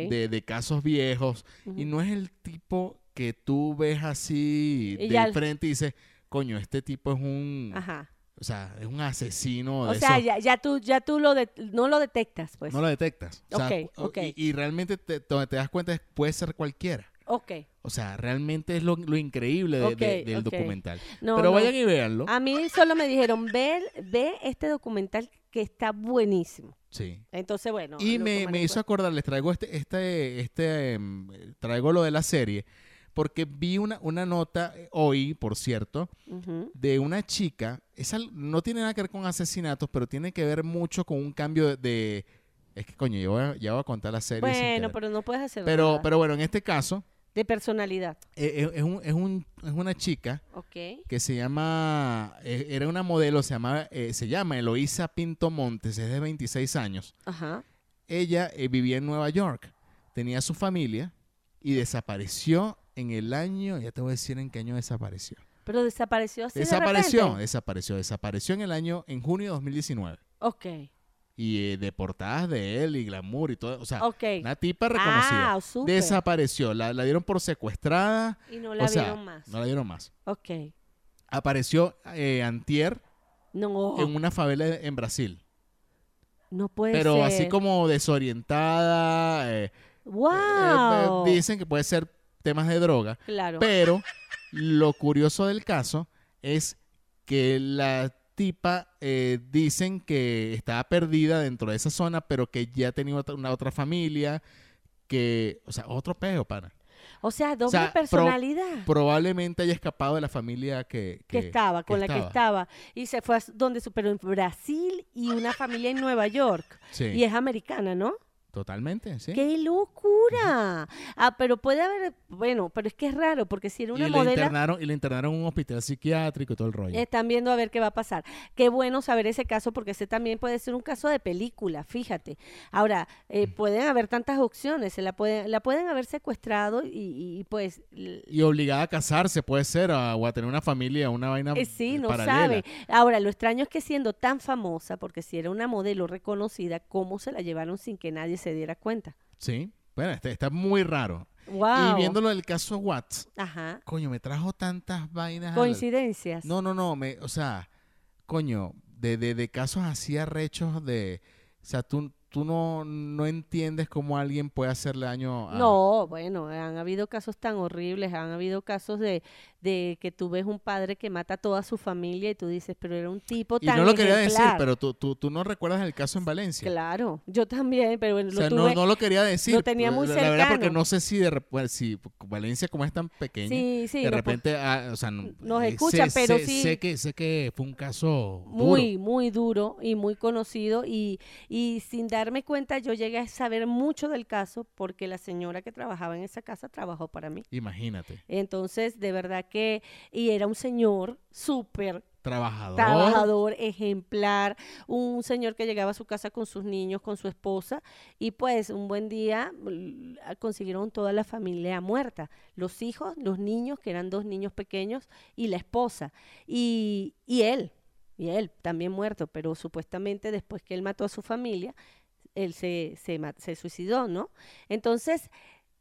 de, de casos viejos y no es el tipo que tú ves así de ya- frente y dices, coño, este tipo es un, Ajá. o sea, es un asesino O sea, esos- ya, ya tú, ya tú lo de- no lo detectas, pues. no lo detectas. O sea. Y, realmente te, donde te das cuenta puede ser cualquiera. Ok. O sea, realmente es lo, lo increíble de- del documental. No, Pero no. vayan y véanlo. A mí solo me dijeron, ve, ve este documental que está buenísimo. Sí. Entonces, bueno. y me, me hizo acordar, les traigo este, este, este, em, traigo lo de la serie, porque vi una, una nota eh, hoy, por cierto, de una chica, esa no tiene nada que ver con asesinatos, pero tiene que ver mucho con un cambio de... de- es que coño, yo voy a, ya voy a contar la serie. Bueno, pero no puedes hacer pero, nada. pero bueno, en este caso, De personalidad. eh, es, es un- es un- es una chica que se llama, eh, era una modelo, se, llamaba, eh, se llama Eloísa Pinto Montes, es de 26 años. Ajá. Ella eh, vivía en Nueva York, tenía su familia y desapareció en el año, ya te voy a decir en qué año desapareció. Pero desapareció así de desapareció, desapareció, desapareció en el año, en junio de 2019. Ok. Y eh, de portadas de él y glamour y todo, o sea, una tipa reconocida. Ah, desapareció, la, la dieron por secuestrada, Y no la o sea, vieron más. no la dieron más. Ok. Apareció eh, antier No, en una favela en Brasil. no puede pero ser. así como desorientada. eh, ¡Wow! eh, dicen que puede ser temas de droga. claro. Pero lo curioso del caso es que la tipa eh, dicen que estaba perdida dentro de esa zona, pero que ya tenía otra, una otra familia, que, o sea, otro peo, pana. o sea, doble sea, pro- personalidad. Probablemente haya escapado de la familia que, que, estaba, con la que estaba. Y se fue a donde su, pero en Brasil y una familia en Nueva York. Sí, Y es americana, ¿no? Totalmente, sí. ¡Qué locura! Ah, pero puede haber, bueno, pero es que es raro, porque si era una y, la internaron, y la internaron en un hospital psiquiátrico y todo el rollo. están viendo a ver qué va a pasar. Qué bueno saber ese caso, porque ese también puede ser un caso de película, fíjate. Ahora, eh, Mm. pueden haber tantas opciones, se la pueden, la pueden haber secuestrado y, y, pues... Y obligada a casarse, puede ser, a- o a tener una familia, una vaina eh, sí, no paralela. sabe. Ahora, lo extraño es que siendo tan famosa, porque si era una modelo reconocida, ¿cómo se la llevaron sin que nadie se diera cuenta? Sí, bueno, está, está muy raro. ¡Wow! Y viéndolo del caso Watts, Ajá. coño, me trajo tantas vainas. Coincidencias. No, no, no, me, o sea, coño, de, de, de casos así arrechos de, o sea, tú, tú no, no entiendes cómo alguien puede hacerle daño a... No, bueno, han habido casos tan horribles, han habido casos de, de que tú ves un padre que mata a toda su familia y tú dices, pero era un tipo Y tan no lo quería decir, ejemplar". pero tú, tú, tú no recuerdas el caso en Valencia. Claro, yo también, pero bueno, O lo sea, tuve... no, no lo quería decir. lo tenía muy la, la verdad, porque cercano. no sé si de rep- bueno, si Valencia como es tan pequeña, Sí, sí, de no, pues, repente, ah, o sea, no- nos eh, escuchan, sé- pero sé- sí- Sé que, sé que fue un caso duro. muy, muy duro y muy conocido y, y sin darme cuenta yo llegué a saber mucho del caso porque la señora que trabajaba en esa casa trabajó para mí. Imagínate. Entonces, de verdad que, y era un señor súper Trabajador. trabajador ejemplar, un señor que llegaba a su casa con sus niños, con su esposa, y pues un buen día consiguieron toda la familia muerta, los hijos, los niños, que eran dos niños pequeños, y la esposa, y, y él, y él también muerto, pero supuestamente después que él mató a su familia, él se, se, se suicidó, ¿no? Entonces,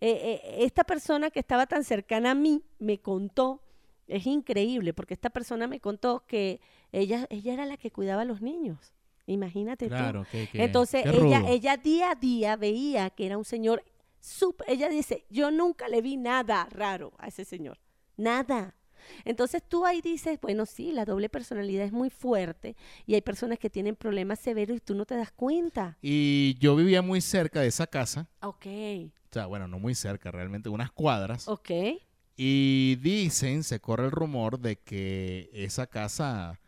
eh, eh, esta persona que estaba tan cercana a mí me contó, es increíble, porque esta persona me contó que ella, ella era la que cuidaba a los niños. Imagínate tú. Claro, que, que- Entonces, ella, ella día a día veía que era un señor súper, ella dice, yo nunca le vi nada raro a ese señor, nada. Entonces tú ahí dices, bueno, sí, la doble personalidad es muy fuerte y hay personas que tienen problemas severos y tú no te das cuenta. Y yo vivía muy cerca de esa casa. Ok, O sea, bueno, no muy cerca, realmente unas cuadras. ok. Y dicen, se corre el rumor de que esa casa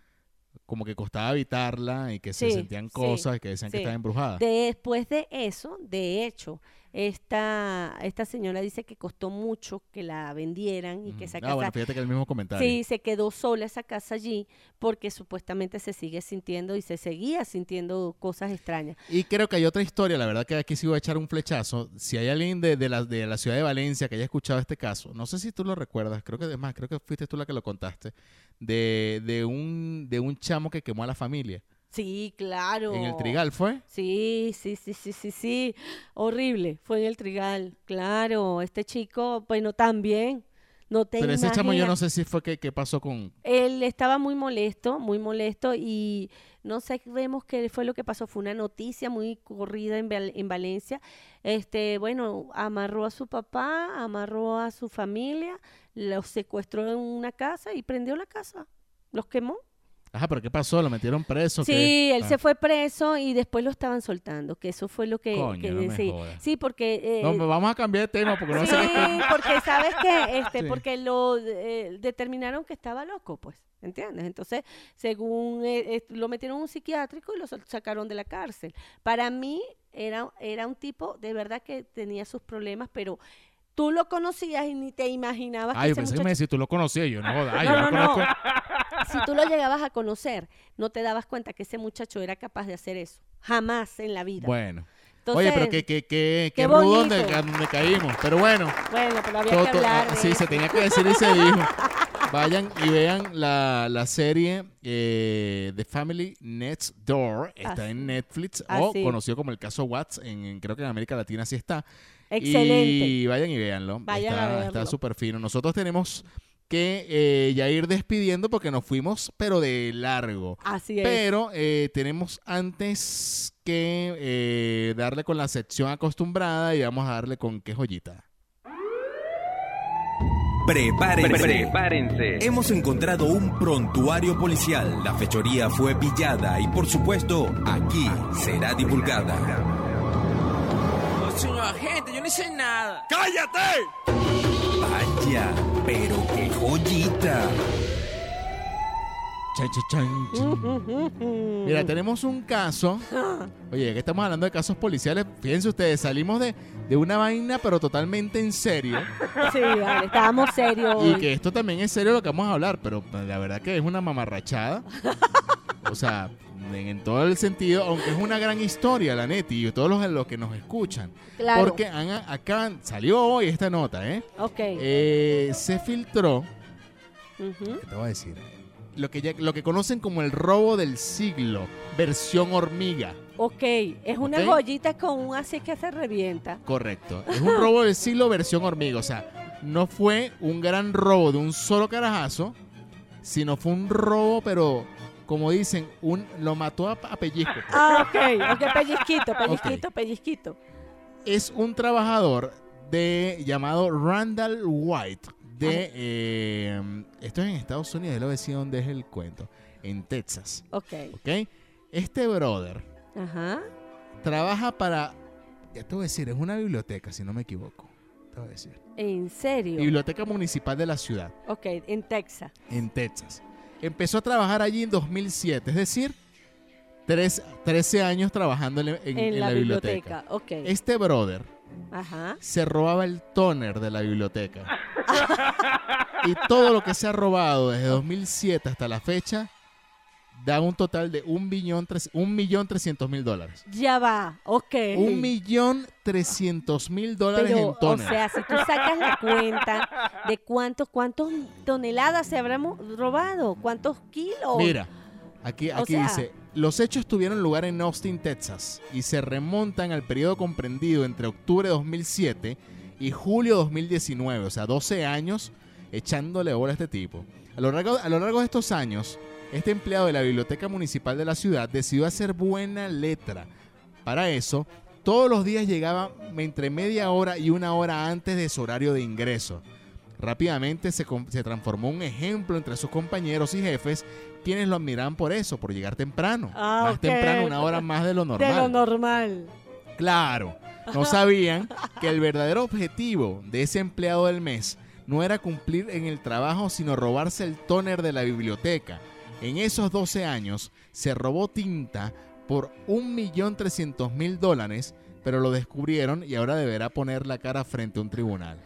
como que costaba habitarla y que se sentían sí, cosas y que decían que estaba embrujada. Después de eso, de hecho, esta, esta señora dice que costó mucho que la vendieran y que esa Ah, casa bueno, fíjate que el mismo comentario. Sí, se quedó sola esa casa allí porque supuestamente se sigue sintiendo y se seguía sintiendo cosas extrañas. Y creo que hay otra historia, la verdad que aquí sí voy a echar un flechazo. Si hay alguien de, de la, de la ciudad de Valencia que haya escuchado este caso, no sé si tú lo recuerdas, creo que además, creo que fuiste tú la que lo contaste, de, de, un, de un chamo que quemó a la familia. Sí, claro. En el Trigal fue. Sí, sí, sí, sí, sí, sí. Horrible. Fue en el Trigal. Claro, este chico, bueno, también. No te Pero ese chamo yo no sé si fue que, que pasó con... Él estaba muy molesto, muy molesto y no sabemos qué fue lo que pasó. Fue una noticia muy corrida en, Val- en Valencia. Este, bueno, amarró a su papá, amarró a su familia, los secuestró en una casa y prendió la casa. Los quemó. Ajá, pero ¿qué pasó? ¿Lo metieron preso? Sí, ¿Qué? él Ah. se fue preso y después lo estaban soltando, que eso fue lo que, Coño, que no me sí. jodas. Sí, porque eh, No, vamos a cambiar de tema porque no sí, sé porque sabes que este Sí. porque lo eh, determinaron que estaba loco, pues, ¿entiendes? Entonces, según eh, eh, lo metieron en un psiquiátrico y lo sacaron de la cárcel. Para mí era era un tipo de verdad que tenía sus problemas, pero tú lo conocías y ni te imaginabas Ay, que yo pensé que me decís, tú lo conocías. Yo no, jodas, No, no, no, no. conozco. si tú lo llegabas a conocer, no te dabas cuenta que ese muchacho era capaz de hacer eso. Jamás en la vida. Bueno. Entonces, Oye, pero qué, qué, qué, rudo donde, donde caímos. Pero bueno, bueno, pero había todo- que hablar ah, de sí, se tenía que decir y se dijo. Vayan y vean la, la serie eh, The Family Next Door. Está Así- en Netflix o conocido como el caso Watts. En, en- creo que en América Latina sí está. Excelente. Y vayan y véanlo. Vayan a está, verlo. está súper fino. Nosotros tenemos que eh, ya ir despidiendo porque nos fuimos, pero de largo. Así es. Pero eh, tenemos antes que eh, darle con la sección acostumbrada y vamos a darle con qué joyita. Prepárense. Prepárense. Hemos encontrado un prontuario policial. La fechoría fue pillada y por supuesto aquí será divulgada. Señor agente, yo no hice nada. Vaya, pero qué joyita. Mira, tenemos un caso. Oye, ya que estamos hablando de casos policiales, fíjense ustedes, salimos de, de una vaina, pero totalmente en serio. Sí, vale, estábamos serios. Y que esto también es serio lo que vamos a hablar, pero la verdad que es una mamarrachada. O sea, en, en todo el sentido, aunque es una gran historia, la neti, y todos los, los que nos escuchan. Claro. Porque han, acá salió hoy esta nota, ¿eh? Ok. Eh, se filtró. ¿qué te voy a decir? Lo que, ya- lo que conocen como el robo del siglo, versión hormiga. Ok, es una Ok. joyita con un así que se revienta. Correcto. Es un robo del siglo versión hormiga. O sea, no fue un gran robo de un solo carajazo, sino fue un robo, pero como dicen, un lo mató a, a pellizco. Ah, ok, ok, pellizquito, pellizquito, pellizquito. Es un trabajador de llamado Randall White de eh, esto es en Estados Unidos, lo decía dónde es el cuento, en Texas, Ok, ¿ok? Este brother ajá. trabaja para, ya te voy a decir, es una biblioteca, si no me equivoco. Te voy a decir. ¿En serio? Biblioteca Municipal de la ciudad, Ok, en Texas. en Texas. Empezó a trabajar allí en 2007, es decir, tres- 13 años trabajando en, en- En, en la, biblioteca. biblioteca. Ok. Este brother Ajá. se robaba el toner de la biblioteca. y todo lo que se ha robado desde 2007 hasta la fecha da un total de un billón tres- un millón trescientos mil dólares. Ya va, ok. Un millón trescientos mil dólares Pero, en o toner. sea, si tú sacas la cuenta de cuántos, cuántos toneladas se habrán robado, cuántos kilos. Mira, aquí, O aquí sea- dice, los hechos tuvieron lugar en Austin, Texas, y se remontan al periodo comprendido entre octubre de 2007 y julio de 2019, o sea, 12 años echándole bola a este tipo. A lo, largo, a lo largo de estos años, este empleado de la Biblioteca Municipal de la ciudad decidió hacer buena letra. Para eso, todos los días llegaba entre media hora y una hora antes de su horario de ingreso. Rápidamente se, transformó un ejemplo entre sus compañeros y jefes, quienes lo admiraban por eso, por llegar temprano. Ah, más temprano, una hora más de lo normal. De lo normal. Claro, no sabían que el verdadero objetivo de ese empleado del mes no era cumplir en el trabajo, sino robarse el tóner de la biblioteca. En esos 12 años se robó tinta por 1.300.000 dólares, pero lo descubrieron y ahora deberá poner la cara frente a un tribunal.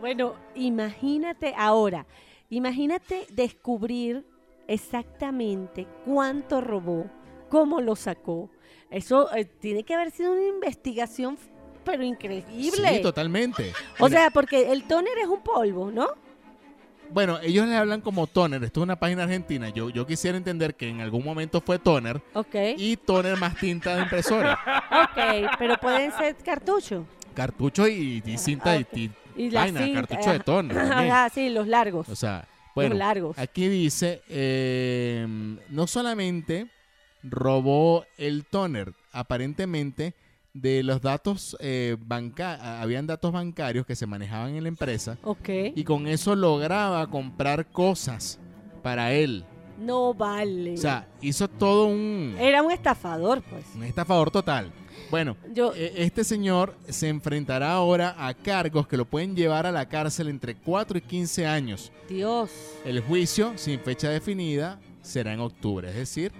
Bueno, imagínate ahora, imagínate descubrir exactamente cuánto robó, cómo lo sacó. Eso eh, tiene que haber sido una investigación, pero increíble. Sí, totalmente. o sea, porque el tóner es un polvo, ¿no? Bueno, ellos le hablan como toner. Esto es una página argentina. Yo, yo quisiera entender que en algún momento fue toner Ok. y toner más tinta de impresora. Ok, pero pueden ser cartuchos. cartucho y, y cinta y, y Y la vaina, cinta, cartucho de toner. también. Ajá, sí, los largos. O sea, bueno, largos. aquí dice, eh, no solamente robó el toner, aparentemente de los datos eh, banca habían datos bancarios que se manejaban en la empresa ok. y con eso lograba comprar cosas para él. No vale. O sea, hizo todo un, Era un estafador, pues. un estafador total. Bueno, Yo, Eh, Este señor se enfrentará ahora a cargos que lo pueden llevar a la cárcel entre 4 y 15 años. Dios. El juicio, sin fecha definida, será en octubre, es decir,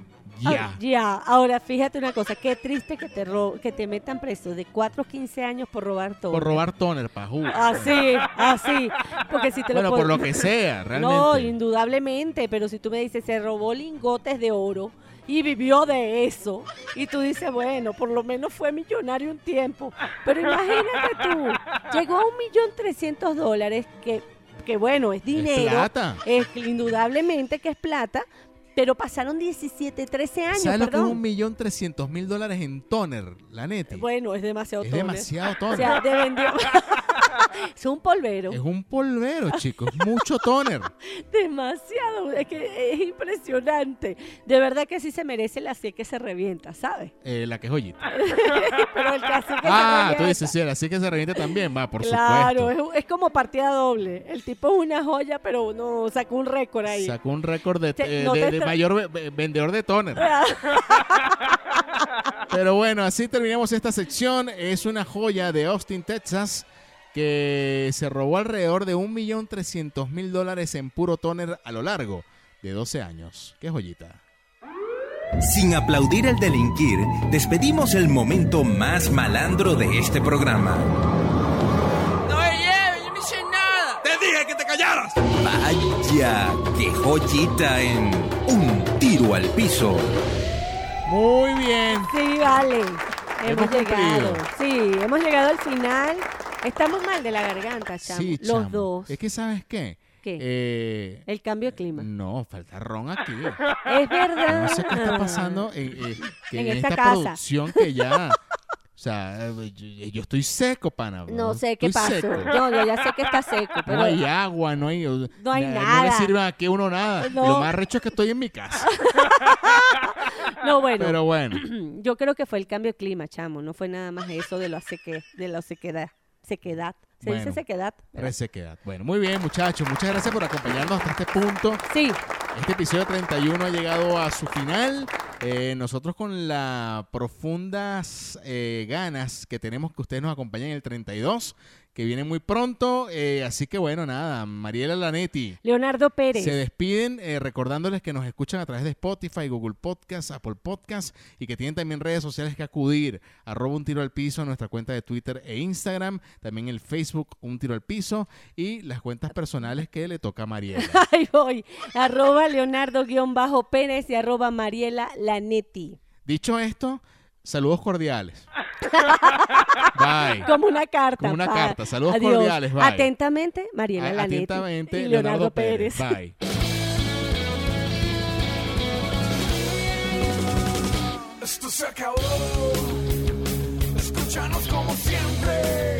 ya. Ah, ya. Ahora, fíjate una cosa. Qué triste que te, ro- que te metan preso de 4 a 15 años por robar todo. Por robar toner, pajú. Así, así. Porque si te bueno, lo por lo que sea, realmente. No, indudablemente. Pero si tú me dices, se robó lingotes de oro y vivió de eso. Y tú dices, bueno, por lo menos fue millonario un tiempo. Pero imagínate tú, llegó a un millón trescientos dólares, que, que bueno, es Es dinero. plata. Es indudablemente que es plata, pero pasaron 17, 13 años, ¿Sabes lo que es un millón trescientos mil dólares en toner, la neta? Bueno, es demasiado es toner. demasiado O toner. sea, de vendió. es un polvero. es un polvero, chicos. Mucho toner. Demasiado. Es que es impresionante. De verdad que sí se merece la C que se revienta, ¿sabes? Eh, la que es joyita. Pero el cacique se Ah, tú revienta. dices, sí, así que se reviente también. Va, por Claro, supuesto. es, es como partida doble. El tipo es una joya, pero no sacó un récord ahí. Sacó un récord de, eh, no de- mayor ve- ve- vendedor de toner. Pero bueno, así terminamos esta sección. Es una joya de Austin, Texas, que se robó alrededor de 1.300.000 dólares en puro toner a lo largo de 12 años. Qué joyita. Sin aplaudir el delinquir, despedimos el momento más malandro de este programa. No me lleves, yo no hice nada. ¡Te dije que te callaras! Vaya, qué joyita en un tiro al piso. Muy bien. Sí, vale. Hemos Hemos llegado. cumplido. Sí, hemos llegado al final. Estamos mal de la garganta, chamo. Sí, Los chamo. dos. Es que, ¿sabes qué? ¿Qué? Eh, El cambio de clima. no, falta ron aquí. Es verdad. No sé qué está pasando en, eh, que En en esta esta, casa. producción que ya... O sea, eh, yo, estoy seco, pana. No sé qué pasó. Yo, yo ya sé que está seco, pero No hay agua, no hay... No hay na- No nada. le sirve a que uno nada. No. Lo más recho es que estoy en mi casa. no, bueno. Pero bueno, Yo creo que fue el cambio de clima, chamo. No fue nada más eso de la seque, de la sequedad. Sequedad. Se Bueno. dice sequedad. ¿verdad? resequedad. Bueno, muy bien, muchachos. Muchas gracias por acompañarnos hasta este punto. Sí, Este episodio 31 ha llegado a su final. Eh, nosotros con las profundas eh, ganas que tenemos que ustedes nos acompañen en el 32 que viene muy pronto. eh, así que bueno, nada, Mariela Lanetti. Leonardo Pérez. Se despiden eh, recordándoles que nos escuchan a través de Spotify, Google Podcast, Apple Podcast y que tienen también redes sociales que acudir. Arroba un tiro al piso, nuestra cuenta de Twitter e Instagram. También el Facebook un tiro al piso y las cuentas personales que le toca a Mariela. Ahí voy. Arroba Leonardo-Pérez y arroba Mariela Lanetti. Dicho esto, saludos cordiales. Bye. Como una carta. Como una pa- carta. Saludos Adiós. cordiales. Bye. Atentamente, Mariela Lanetti. Atentamente, y Leonardo Pérez. Bye. Esto se acabó. Escúchanos como siempre.